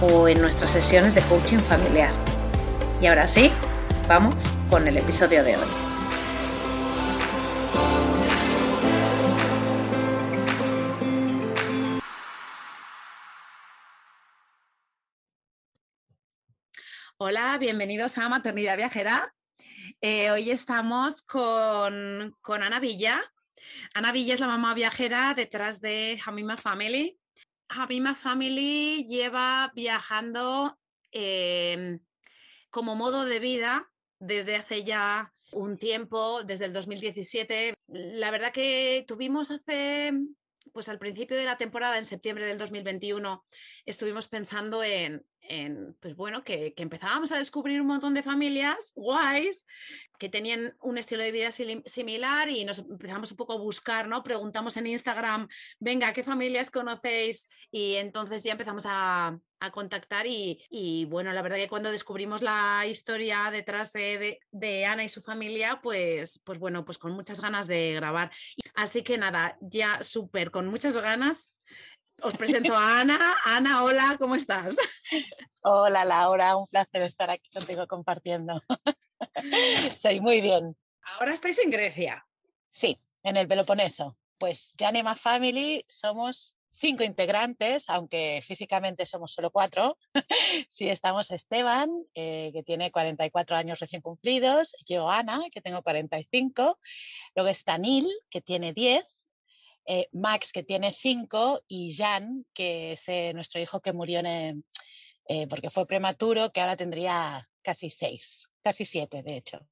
o en nuestras sesiones de coaching familiar. Y ahora sí, vamos con el episodio de hoy. Hola, bienvenidos a Maternidad Viajera. Eh, hoy estamos con, con Ana Villa. Ana Villa es la mamá viajera detrás de Hamima Family. Hamima Family lleva viajando em, como modo de vida desde hace ya un tiempo, desde el 2017. La verdad que tuvimos hace, pues al principio de la temporada, en septiembre del 2021, estuvimos pensando en, pues bueno, que, empezábamos a descubrir un montón de familias guays que tenían un estilo de vida similar y nos empezamos un poco a buscar, ¿no? Preguntamos en Instagram, venga, ¿qué familias conocéis? Y entonces ya empezamos a, contactar y, bueno, la verdad que cuando descubrimos la historia detrás de, de, Ana y su familia, pues, pues bueno, pues con muchas ganas de grabar. Así que nada, ya súper, con muchas ganas os presento a Ana. Ana, hola, ¿cómo estás? Hola, Laura, un placer estar aquí contigo compartiendo. Estoy muy bien. Ahora estáis en Grecia. Sí, en el Peloponeso. Pues Janema Family somos cinco integrantes, aunque físicamente somos solo cuatro. sí, estamos Esteban, eh, que tiene 44 años recién cumplidos, yo Ana, que tengo 45, luego está Nil, que tiene 10, eh, Max, que tiene cinco, y Jan, que es eh, nuestro hijo que murió en, eh, porque fue prematuro, que ahora tendría casi seis, casi siete, de hecho.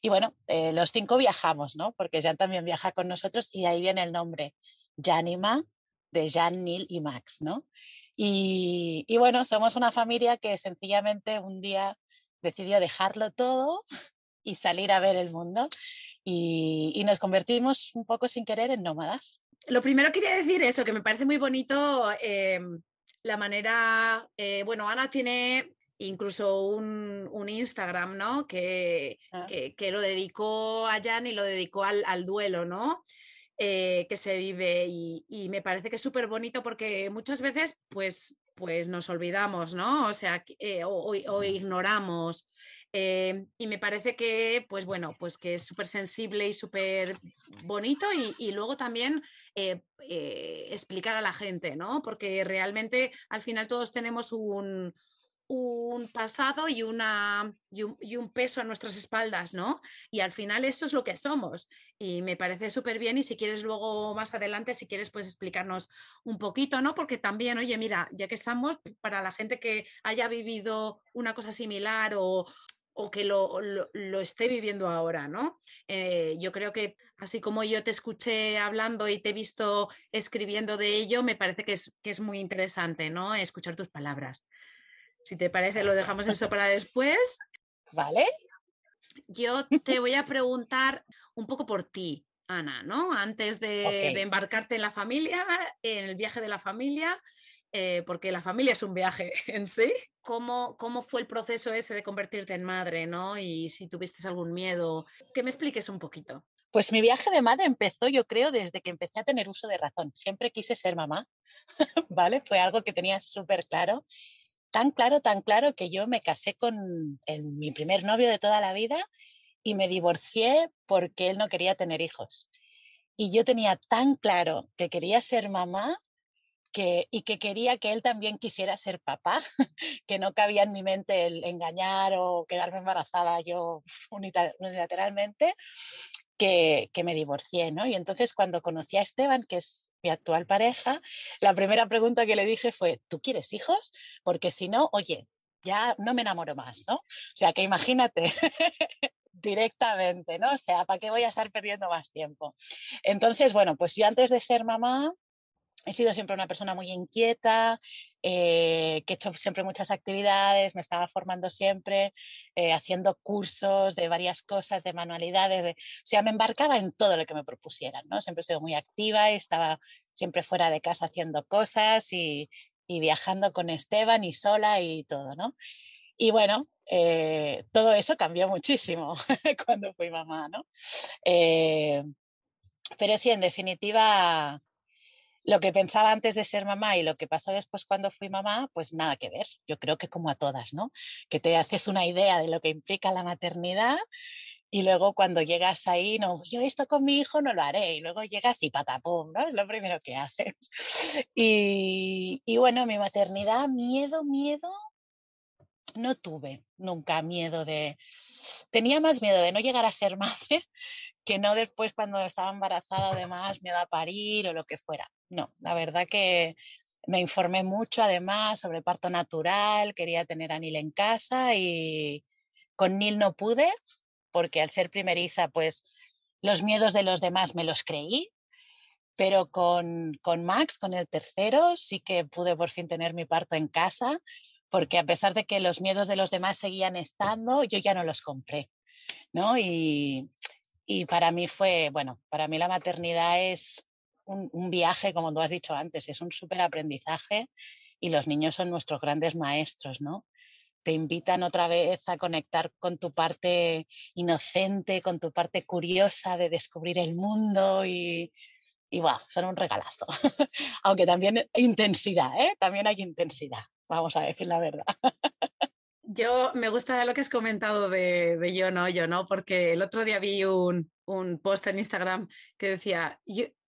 Y bueno, los cinco viajamos, ¿no? Porque Jan también viaja con nosotros y ahí viene el nombre, Janima, de Jan, Neil y Max, ¿no? Y, y bueno, somos una familia que sencillamente un día decidió dejarlo todo y salir a ver el mundo y, y, nos convertimos un poco sin querer en nómadas lo primero quería decir eso, que me parece muy bonito em, la manera, eh, bueno, Ana tiene incluso un, Instagram, ¿no? Ah. Que, que, lo dedicó a Jan y lo dedicó al, duelo, ¿no? Eh, que se vive y, y, me parece que es súper bonito porque muchas veces pues, pues nos olvidamos, ¿no? O sea, eh, o, ignoramos eh, y me parece que, pues bueno, pues que es súper sensible y súper bonito y, luego también eh, explicar a la gente, ¿no? Porque realmente al final todos tenemos un, un pasado y, una, y un, peso a nuestras espaldas, ¿no? Y al final eso es lo que somos. Y me parece súper bien y si quieres luego más adelante, si quieres, puedes explicarnos un poquito, ¿no? Porque también, oye, mira, ya que estamos, para la gente que haya vivido una cosa similar o, o que lo, lo, esté viviendo ahora, ¿no? Eh, yo creo que así como yo te escuché hablando y te he visto escribiendo de ello, me parece que es, que es muy interesante, ¿no? Escuchar tus palabras. Si te parece, lo dejamos eso para después. Vale. Yo te voy a preguntar un poco por ti, Ana, ¿no? Antes de, de embarcarte en la familia, en el viaje de la familia, eh, porque la familia es un viaje en sí. ¿Cómo, ¿Cómo fue el proceso ese de convertirte en madre, no? Y si tuviste algún miedo, que me expliques un poquito. Pues mi viaje de madre empezó, yo creo, desde que empecé a tener uso de razón. Siempre quise ser mamá, ¿vale? Fue algo que tenía súper claro. Tan claro, tan claro que yo me casé con mi primer novio de toda la vida y me divorcié porque él no quería tener hijos. Y yo tenía tan claro que quería ser mamá que, y que quería que él también quisiera ser papá, que no cabía en mi mente el engañar o quedarme embarazada yo unilateralmente, que, me divorcié, ¿no? Y entonces cuando conocí a Esteban, que es mi actual pareja, la primera pregunta que le dije fue, ¿tú quieres hijos? Porque si no, oye, ya no me enamoro más, ¿no? O sea, que imagínate directamente, ¿no? O sea, ¿para qué voy a estar perdiendo más tiempo? Entonces, bueno, pues yo antes de ser mamá, he sido siempre una persona muy inquieta, eh, que he hecho siempre muchas actividades, me estaba formando siempre, eh, haciendo cursos de varias cosas, de manualidades, o sea, me embarcaba en todo lo que me propusieran, ¿no? Siempre he sido muy activa y estaba siempre fuera de casa haciendo cosas y, y viajando con Esteban y sola y todo, ¿no? Y bueno, eh, todo eso cambió muchísimo cuando fui mamá, ¿no? pero sí, en definitiva, lo que pensaba antes de ser mamá y lo que pasó después cuando fui mamá, pues nada que ver. Yo creo que como a todas, ¿no? Que te haces una idea de lo que implica la maternidad y luego cuando llegas ahí, no, yo esto con mi hijo no lo haré. Y luego llegas y patapum, ¿no? Es lo primero que haces. Y, y bueno, mi maternidad, miedo, miedo, no tuve nunca miedo de... Tenía más miedo de no llegar a ser madre que no después cuando estaba embarazada, además, miedo a parir o lo que fuera. No, la verdad que me informé mucho además sobre parto natural, quería tener a Nil en casa y con Nil no pude porque al ser primeriza pues los miedos de los demás me los creí, pero con, con Max, con el tercero, sí que pude por fin tener mi parto en casa porque a pesar de que los miedos de los demás seguían estando, yo ya no los compré. ¿no? Y, y para mí fue, bueno, para mí la maternidad es un, viaje, como tú has dicho antes, es un súper aprendizaje y los niños son nuestros grandes maestros, ¿no? Te invitan otra vez a conectar con tu parte inocente, con tu parte curiosa de descubrir el mundo y, y son un regalazo. Aunque también intensidad, ¿eh? También hay intensidad, vamos a decir la verdad. Yo me gusta lo que has comentado de, yo no, yo no, porque el otro día vi un, un post en Instagram que decía,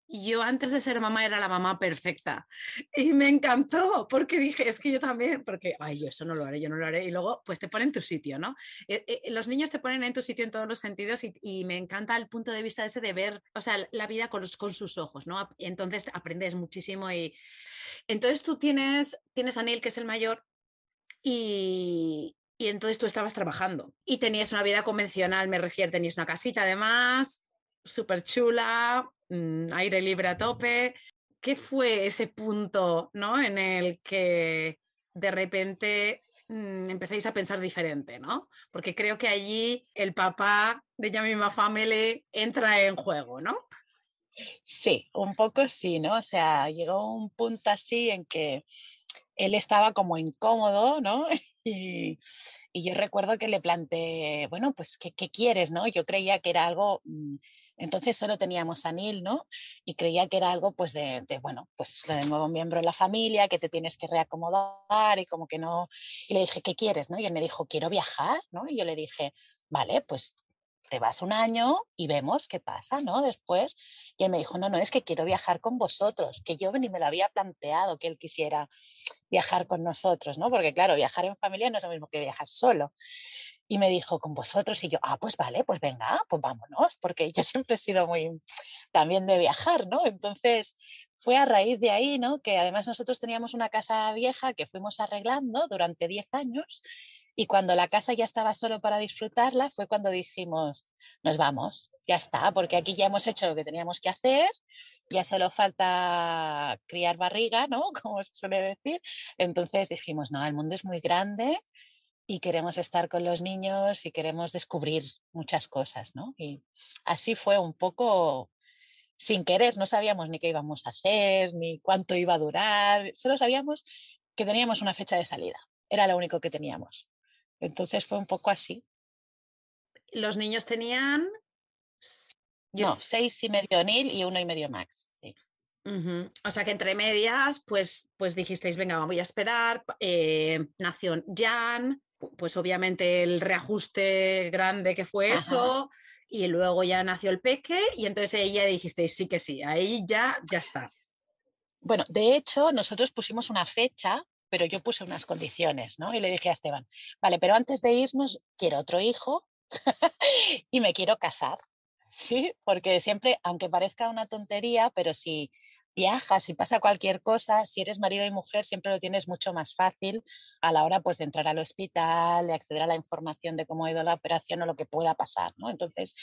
yo antes de ser mamá era la mamá perfecta y me encantó porque dije, es que yo también, porque, ay, yo eso no lo haré, yo no lo haré, y luego pues te ponen en tu sitio, ¿no? Eh, eh, los niños te ponen en tu sitio en todos los sentidos y, y, me encanta el punto de vista ese de ver, o sea, la vida con, con sus ojos, ¿no? Y entonces aprendes muchísimo y entonces tú tienes, tienes a Neil, que es el mayor, y, entonces tú estabas trabajando y tenías una vida convencional, me refiero, tenías una casita además, súper chula, mm, aire libre a tope. ¿Qué fue ese punto ¿no? en el que de repente mm, empecéis a pensar diferente, ¿no? Porque creo que allí el papá de Yamima Family entra en juego, ¿no? Sí, un poco sí, ¿no? O sea, llegó un punto así en que él estaba como incómodo, ¿no? Y, yo recuerdo que le planteé, bueno, pues, ¿qué, quieres, no? Yo creía que era algo, mm, entonces solo teníamos a Neil, ¿no? Y creía que era algo, pues, de, bueno, pues, de nuevo miembro de la familia, que te tienes que reacomodar y como que no... Y le dije, ¿qué quieres, no? Y él me dijo, quiero viajar, ¿no? Y yo le dije, vale, pues te vas un año y vemos qué pasa, ¿no? Después. Y él me dijo, no, no, es que quiero viajar con vosotros, que yo ni me lo había planteado que él quisiera viajar con nosotros, ¿no? Porque claro, viajar en familia no es lo mismo que viajar solo. Y me dijo, con vosotros, y yo, ah, pues vale, pues venga, pues vámonos, porque yo siempre he sido muy también de viajar, ¿no? Entonces, fue a raíz de ahí, ¿no? Que además nosotros teníamos una casa vieja que fuimos arreglando durante 10 años y cuando la casa ya estaba solo para disfrutarla, fue cuando dijimos, nos vamos, ya está, porque aquí ya hemos hecho lo que teníamos que hacer, ya solo falta criar barriga, ¿no? Como se suele decir. Entonces dijimos, no, el mundo es muy grande y queremos estar con los niños y queremos descubrir muchas cosas, ¿no? Y así fue un poco sin querer, no sabíamos ni qué íbamos a hacer, ni cuánto iba a durar, solo sabíamos que teníamos una fecha de salida, era lo único que teníamos. Entonces fue un poco así. Los niños tenían... No, seis y medio Nil y uno y medio Max, sí. O sea que entre medias, pues, pues dijisteis, venga, voy a esperar. Eh, nació Jan, pues obviamente el reajuste grande que fue eso, y luego ya nació el peque, y entonces ella dijisteis, sí que sí, ahí ya, ya está. Bueno, de hecho, nosotros pusimos una fecha, pero yo puse unas condiciones, ¿no? Y le dije a Esteban, vale, pero antes de irnos, quiero otro hijo y me quiero casar. Sí, porque siempre, aunque parezca una tontería, pero si viajas, si pasa cualquier cosa, si eres marido y mujer, siempre lo tienes mucho más fácil a la hora pues, de entrar al hospital, de acceder a la información de cómo ha ido la operación o lo que pueda pasar. ¿no? Entonces,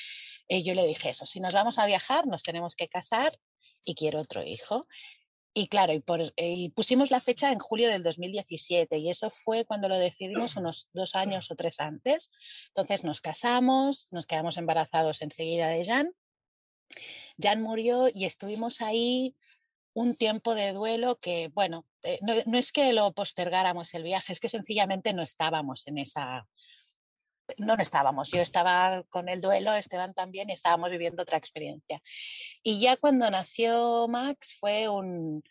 eh, yo le dije eso, si nos vamos a viajar, nos tenemos que casar y quiero otro hijo. Y claro, y, pusimos la fecha en julio del 2017 y eso fue cuando lo decidimos unos dos años o tres antes. Entonces nos casamos, nos quedamos embarazados enseguida de Jan. Jan murió y estuvimos ahí un tiempo de duelo que, bueno, eh, no, es que lo postergáramos el viaje, es que sencillamente no estábamos en esa... No, estábamos, yo estaba con el duelo, Esteban también, y estábamos viviendo otra experiencia. Y ya cuando nació Max fue un,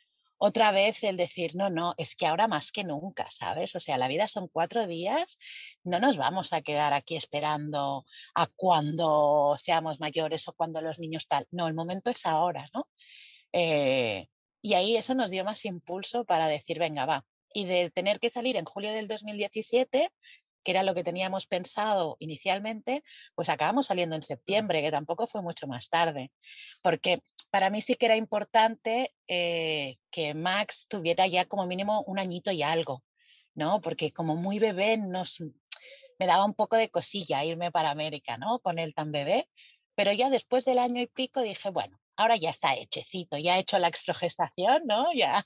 otra vez el decir, no, no, es que ahora más que nunca, ¿sabes? O sea, la vida son cuatro días, no nos vamos a quedar aquí esperando a cuando seamos mayores o cuando los niños tal. No, el momento es ahora, ¿no? Eh, y ahí eso nos dio más impulso para decir, venga, va. Y de tener que salir en julio del 2017, que era lo que teníamos pensado inicialmente, pues acabamos saliendo en septiembre, que tampoco fue mucho más tarde. Porque para mí sí que era importante eh, que Max tuviera ya como mínimo un añito y algo, ¿no? Porque como muy bebé nos, me daba un poco de cosilla irme para América, ¿no? Con él tan bebé. Pero ya después del año y pico dije, bueno, ahora ya está hechecito, ya ha hecho la extrogestación, ¿no? Ya,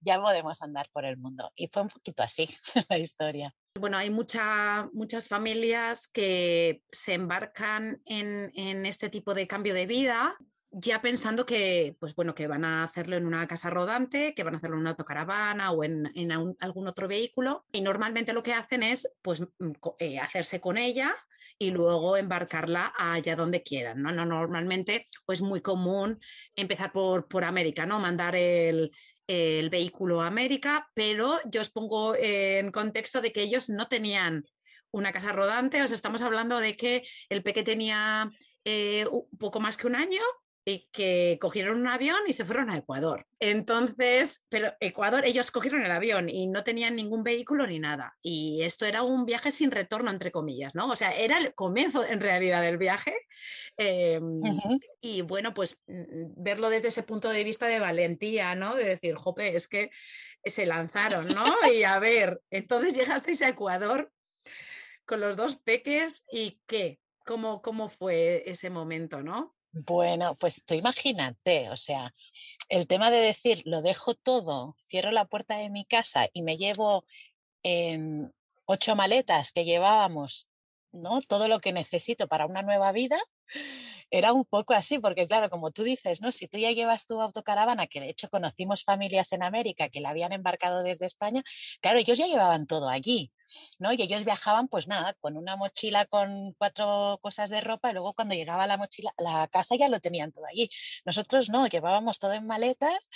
ya podemos andar por el mundo. Y fue un poquito así la historia. Bueno, hay muchas familias que se embarcan en, en, este tipo de cambio de vida ya pensando que, pues bueno, que van a hacerlo en una casa rodante, que van a hacerlo en una autocaravana o en, en algún otro vehículo. Y normalmente lo que hacen es, pues, mm, eh, hacerse con ella y luego embarcarla allá donde quieran. ¿no? no normalmente, pues muy común empezar por, por América, ¿no? Mandar el, vehículo a América, pero yo os pongo en contexto de que ellos no tenían una casa rodante, os estamos hablando de que el peque tenía eh, poco más que un año y que cogieron un avión y se fueron a Ecuador. Entonces, pero Ecuador, ellos cogieron el avión y no tenían ningún vehículo ni nada. Y esto era un viaje sin retorno, entre comillas, ¿no? O sea, era el comienzo en realidad del viaje. Em, y bueno, pues mm, verlo desde ese punto de vista de valentía, ¿no? De decir, jope, es que se lanzaron, ¿no? Y a ver, entonces llegasteis a Ecuador con los dos peques y qué, cómo, cómo fue ese momento, ¿no? Bueno, pues tú imagínate, o sea, el tema de decir, lo dejo todo, cierro la puerta de mi casa y me llevo en ocho maletas que llevábamos, ¿no? Todo lo que necesito para una nueva vida, era un poco así, porque claro, como tú dices, ¿no? Si tú ya llevas tu autocaravana, que de hecho conocimos familias en América que la habían embarcado desde España, claro, ellos ya llevaban todo allí, ¿no? Y ellos viajaban, pues nada, con una mochila con cuatro cosas de ropa y luego cuando llegaba la mochila, la casa ya lo tenían todo allí. Nosotros no, llevábamos todo en maletas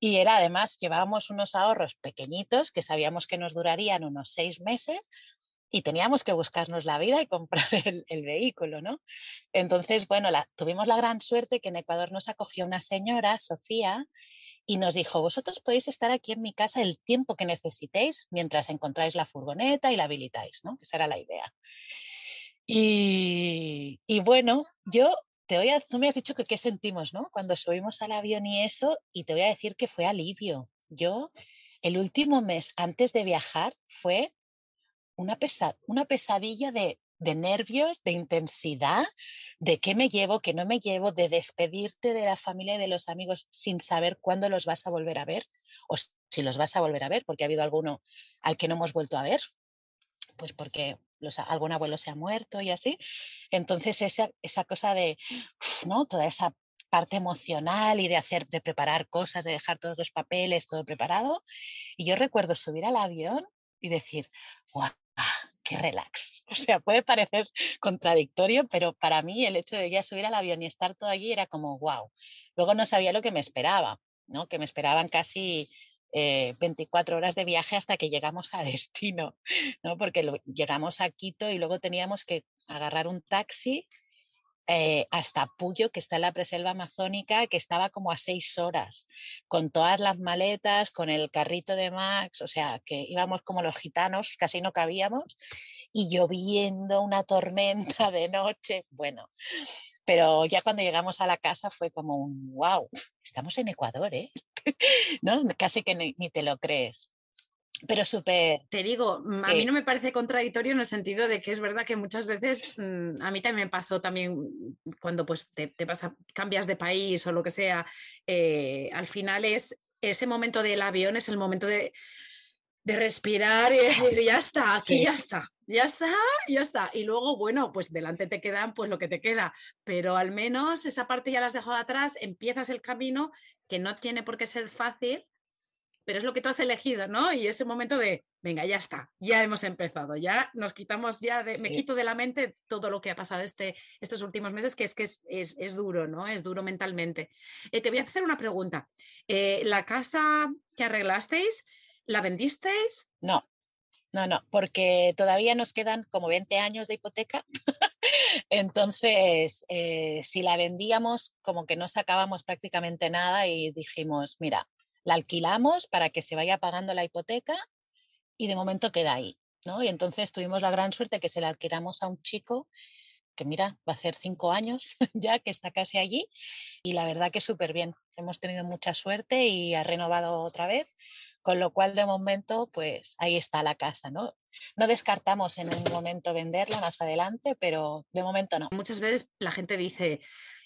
y era además, llevábamos unos ahorros pequeñitos que sabíamos que nos durarían unos seis meses y teníamos que buscarnos la vida y comprar el, vehículo, ¿no? Entonces, bueno, tuvimos la gran suerte que en Ecuador nos acogió una señora, Sofía, y nos dijo, vosotros podéis estar aquí en mi casa el tiempo que necesitéis mientras encontráis la furgoneta y la habilitáis, ¿no? Esa era la idea. Y, y bueno, yo te voy a, tú me has dicho que qué sentimos, ¿no? Cuando subimos al avión y eso, y te voy a decir que fue alivio. Yo, el último mes antes de viajar fue una, una pesadilla de, de nervios, de intensidad, de qué me llevo, qué no me llevo, de despedirte de la familia y de los amigos sin saber cuándo los vas a volver a ver o si los vas a volver a ver, porque ha habido alguno al que no hemos vuelto a ver, pues porque los, algún abuelo se ha muerto y así. Entonces esa, esa cosa de, ¿no? Toda esa parte emocional y de hacer, de preparar cosas, de dejar todos los papeles, todo preparado. Y yo recuerdo subir al avión y decir, guau, ¡Ah, relax. O sea, puede parecer contradictorio, pero para mí el hecho de ya subir al avión y estar todo allí era como, wow. Luego no sabía lo que me esperaba, ¿no? Que me esperaban casi 24 eh, horas de viaje hasta que llegamos a destino, ¿no? Porque llegamos a Quito y luego teníamos que agarrar un taxi eh, hasta Puyo, que está en la preselva amazónica, que estaba como a seis horas, con todas las maletas, con el carrito de Max, o sea, que íbamos como los gitanos, casi no cabíamos, y lloviendo, una tormenta de noche, bueno. Pero ya cuando llegamos a la casa fue como un wow, estamos en Ecuador, ¿eh? ¿No? Casi que ni te lo crees pero súper... Te digo, mm, a mí no me parece contradictorio en el sentido de que es verdad que muchas veces, mm, a mí también me pasó también cuando pues te, pasa, cambias de país o lo que sea, eh, al final es ese momento del avión, es el momento de, respirar y decir, ya está, aquí ya está, ya está, ya está. Y luego, bueno, pues delante te quedan pues lo que te queda, pero al menos esa parte ya la has dejado atrás, empiezas el camino que no tiene por qué ser fácil, pero es lo que tú has elegido, ¿no? Y ese momento de, venga, ya está, ya hemos empezado, ya nos quitamos, ya de, me quito de la mente todo lo que ha pasado este, estos últimos meses, que es que es, es, duro, ¿no? Es duro mentalmente. Eh, te voy a hacer una pregunta. Eh, ¿La casa que arreglasteis, la vendisteis? No, no, no, porque todavía nos quedan como 20 años de hipoteca. Entonces, eh, si la vendíamos, como que no sacábamos prácticamente nada y dijimos, mira, la alquilamos para que se vaya pagando la hipoteca y de momento queda ahí, ¿no? Y entonces tuvimos la gran suerte que se la alquilamos a un chico que mira, va a ser cinco años ya que está casi allí y la verdad que súper bien. Hemos tenido mucha suerte y ha renovado otra vez, con lo cual de momento pues ahí está la casa, ¿no? No descartamos en un momento venderla más adelante, pero de momento no. Muchas veces la gente dice,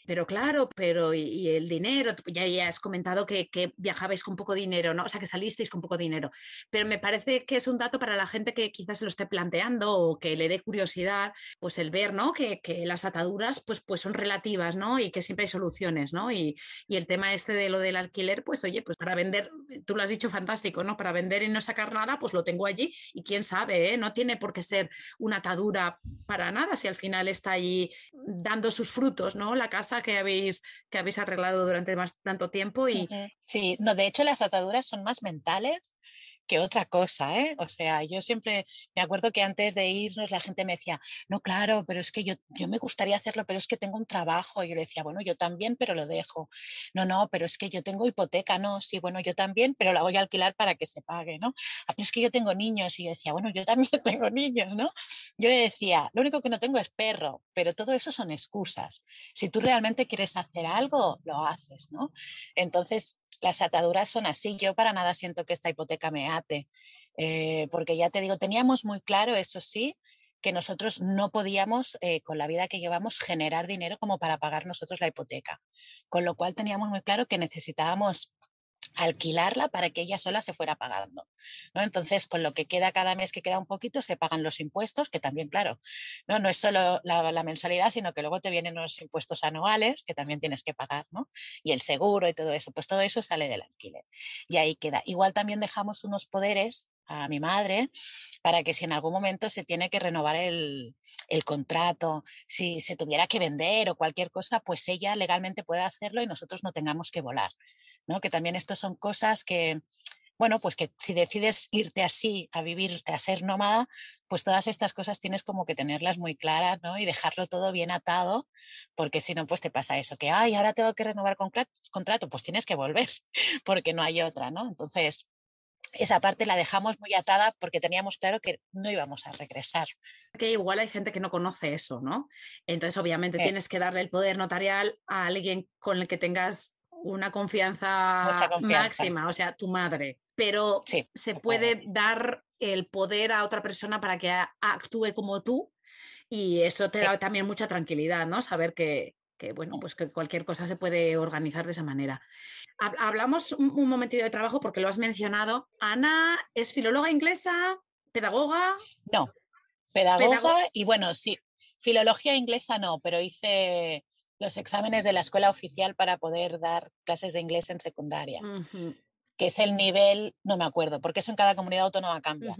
pero claro, pero y, el dinero, ya, ya has comentado que, viajabais con poco dinero, ¿no? O sea, que salisteis con poco dinero, pero me parece que es un dato para la gente que quizás se lo esté planteando o que le dé curiosidad, pues el ver, ¿no? Que, las ataduras, pues, pues son relativas, ¿no? Y que siempre hay soluciones, ¿no? Y, el tema este de lo del alquiler, pues oye, pues para vender, tú lo has dicho fantástico, ¿no? Para vender y no sacar nada, pues lo tengo allí y quién sabe, ¿eh? No tiene por qué ser una atadura para nada si al final está allí dando sus frutos, ¿no? La casa que habéis, que habéis arreglado durante más, tanto tiempo. Y... Sí, no, de hecho las ataduras son más mentales que otra cosa, ¿eh? O sea, yo siempre me acuerdo que antes de irnos la gente me decía, no, claro, pero es que yo, yo me gustaría hacerlo, pero es que tengo un trabajo. Y yo le decía, bueno, yo también, pero lo dejo. No, no, pero es que yo tengo hipoteca, no, sí, bueno, yo también, pero la voy a alquilar para que se pague, ¿no? Ah, es que yo tengo niños. Y yo decía, bueno, yo también tengo niños, ¿no? Yo le decía, lo único que no tengo es perro, pero todo eso son excusas. Si tú realmente quieres hacer algo, lo haces, ¿no? Entonces, las ataduras son así. Yo para nada siento que esta hipoteca me ate, eh, porque ya te digo, teníamos muy claro, eso sí, que nosotros no podíamos, eh, con la vida que llevamos, generar dinero como para pagar nosotros la hipoteca. Con lo cual teníamos muy claro que necesitábamos alquilarla para que ella sola se fuera pagando. Entonces, con lo que queda cada mes, que queda un poquito, se pagan los impuestos, que también, claro, no, no es solo la, mensualidad, sino que luego te vienen los impuestos anuales, que también tienes que pagar, ¿no? Y el seguro y todo eso, pues todo eso sale del alquiler. Y ahí queda. Igual también dejamos unos poderes a mi madre para que si en algún momento se tiene que renovar el, contrato, si se tuviera que vender o cualquier cosa, pues ella legalmente puede hacerlo y nosotros no tengamos que volar. ¿No? Que también esto son cosas que, bueno, pues que si decides irte así a vivir, a ser nómada, pues todas estas cosas tienes como que tenerlas muy claras, ¿no? Y dejarlo todo bien atado, porque si no, pues te pasa eso, que, ay, ahora tengo que renovar contrato, pues tienes que volver, porque no hay otra, ¿no? Entonces, esa parte la dejamos muy atada porque teníamos claro que no íbamos a regresar. Que igual hay gente que no conoce eso, ¿no? Entonces, obviamente, tienes que darle el poder notarial a alguien con el que tengas una confianza, máxima, o sea, tu madre. Pero se puede dar el poder a otra persona para que actúe como tú y eso te da también mucha tranquilidad, ¿no? Saber que, que bueno, pues que cualquier cosa se puede organizar de esa manera. Hablamos un, momentito de trabajo porque lo has mencionado. Ana es filóloga inglesa, pedagoga. No, pedagoga y bueno, sí, filología inglesa no, pero hice los exámenes de la escuela oficial para poder dar clases de inglés en secundaria, que es el nivel, no me acuerdo, porque eso en cada comunidad autónoma cambia.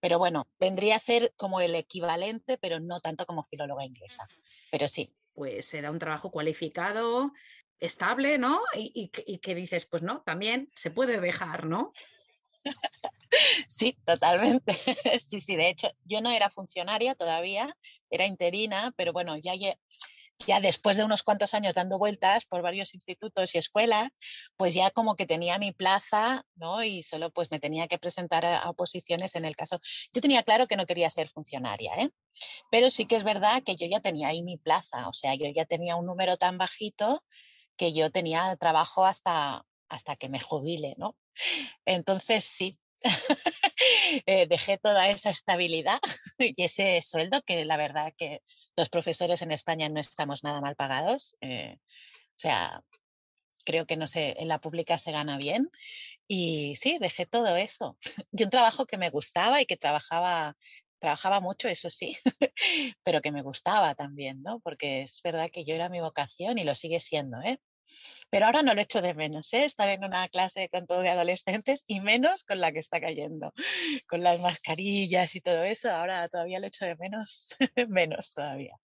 Pero bueno, vendría a ser como el equivalente, pero no tanto como filóloga inglesa. Pero sí, pues era un trabajo cualificado, estable, ¿no? Y, que dices, pues no, también se puede dejar, ¿no? Sí, totalmente. Sí, sí, de hecho, yo no era funcionaria todavía, era interina, pero bueno, ya ya después de unos cuantos años dando vueltas por varios institutos y escuelas, pues ya como que tenía mi plaza, ¿no? Y solo pues me tenía que presentar a, oposiciones en el caso. Yo tenía claro que no quería ser funcionaria, ¿eh? Pero sí que es verdad que yo ya tenía ahí mi plaza, o sea, yo ya tenía un número tan bajito que yo tenía trabajo hasta, hasta que me jubile, ¿no? Entonces sí, Eh, dejé toda esa estabilidad y ese sueldo, que la verdad que los profesores en España no estamos nada mal pagados. Eh, o sea, creo que no sé, en la pública se gana bien. Y sí, dejé todo eso. Y un trabajo que me gustaba y que trabajaba, trabajaba mucho, eso sí, pero que me gustaba también, ¿no? Porque es verdad que yo era mi vocación y lo sigue siendo, ¿eh? Pero ahora no lo echo de menos, ¿eh? estar en una clase con todo de adolescentes y menos con la que está cayendo, con las mascarillas y todo eso. Ahora todavía lo echo de menos, menos todavía.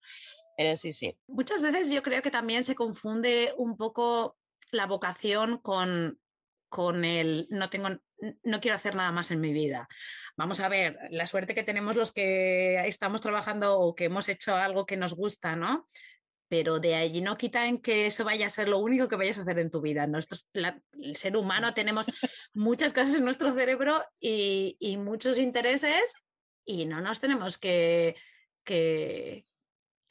Pero sí, sí. Muchas veces yo creo que también se confunde un poco la vocación con, con el no tengo no quiero hacer nada más en mi vida. Vamos a ver, la suerte que tenemos los que estamos trabajando o que hemos hecho algo que nos gusta, ¿no? Pero de allí no quita en que eso vaya a ser lo único que vayas a hacer en tu vida. Nosotros, el ser humano, tenemos muchas cosas en nuestro cerebro y, muchos intereses y no nos tenemos que, que,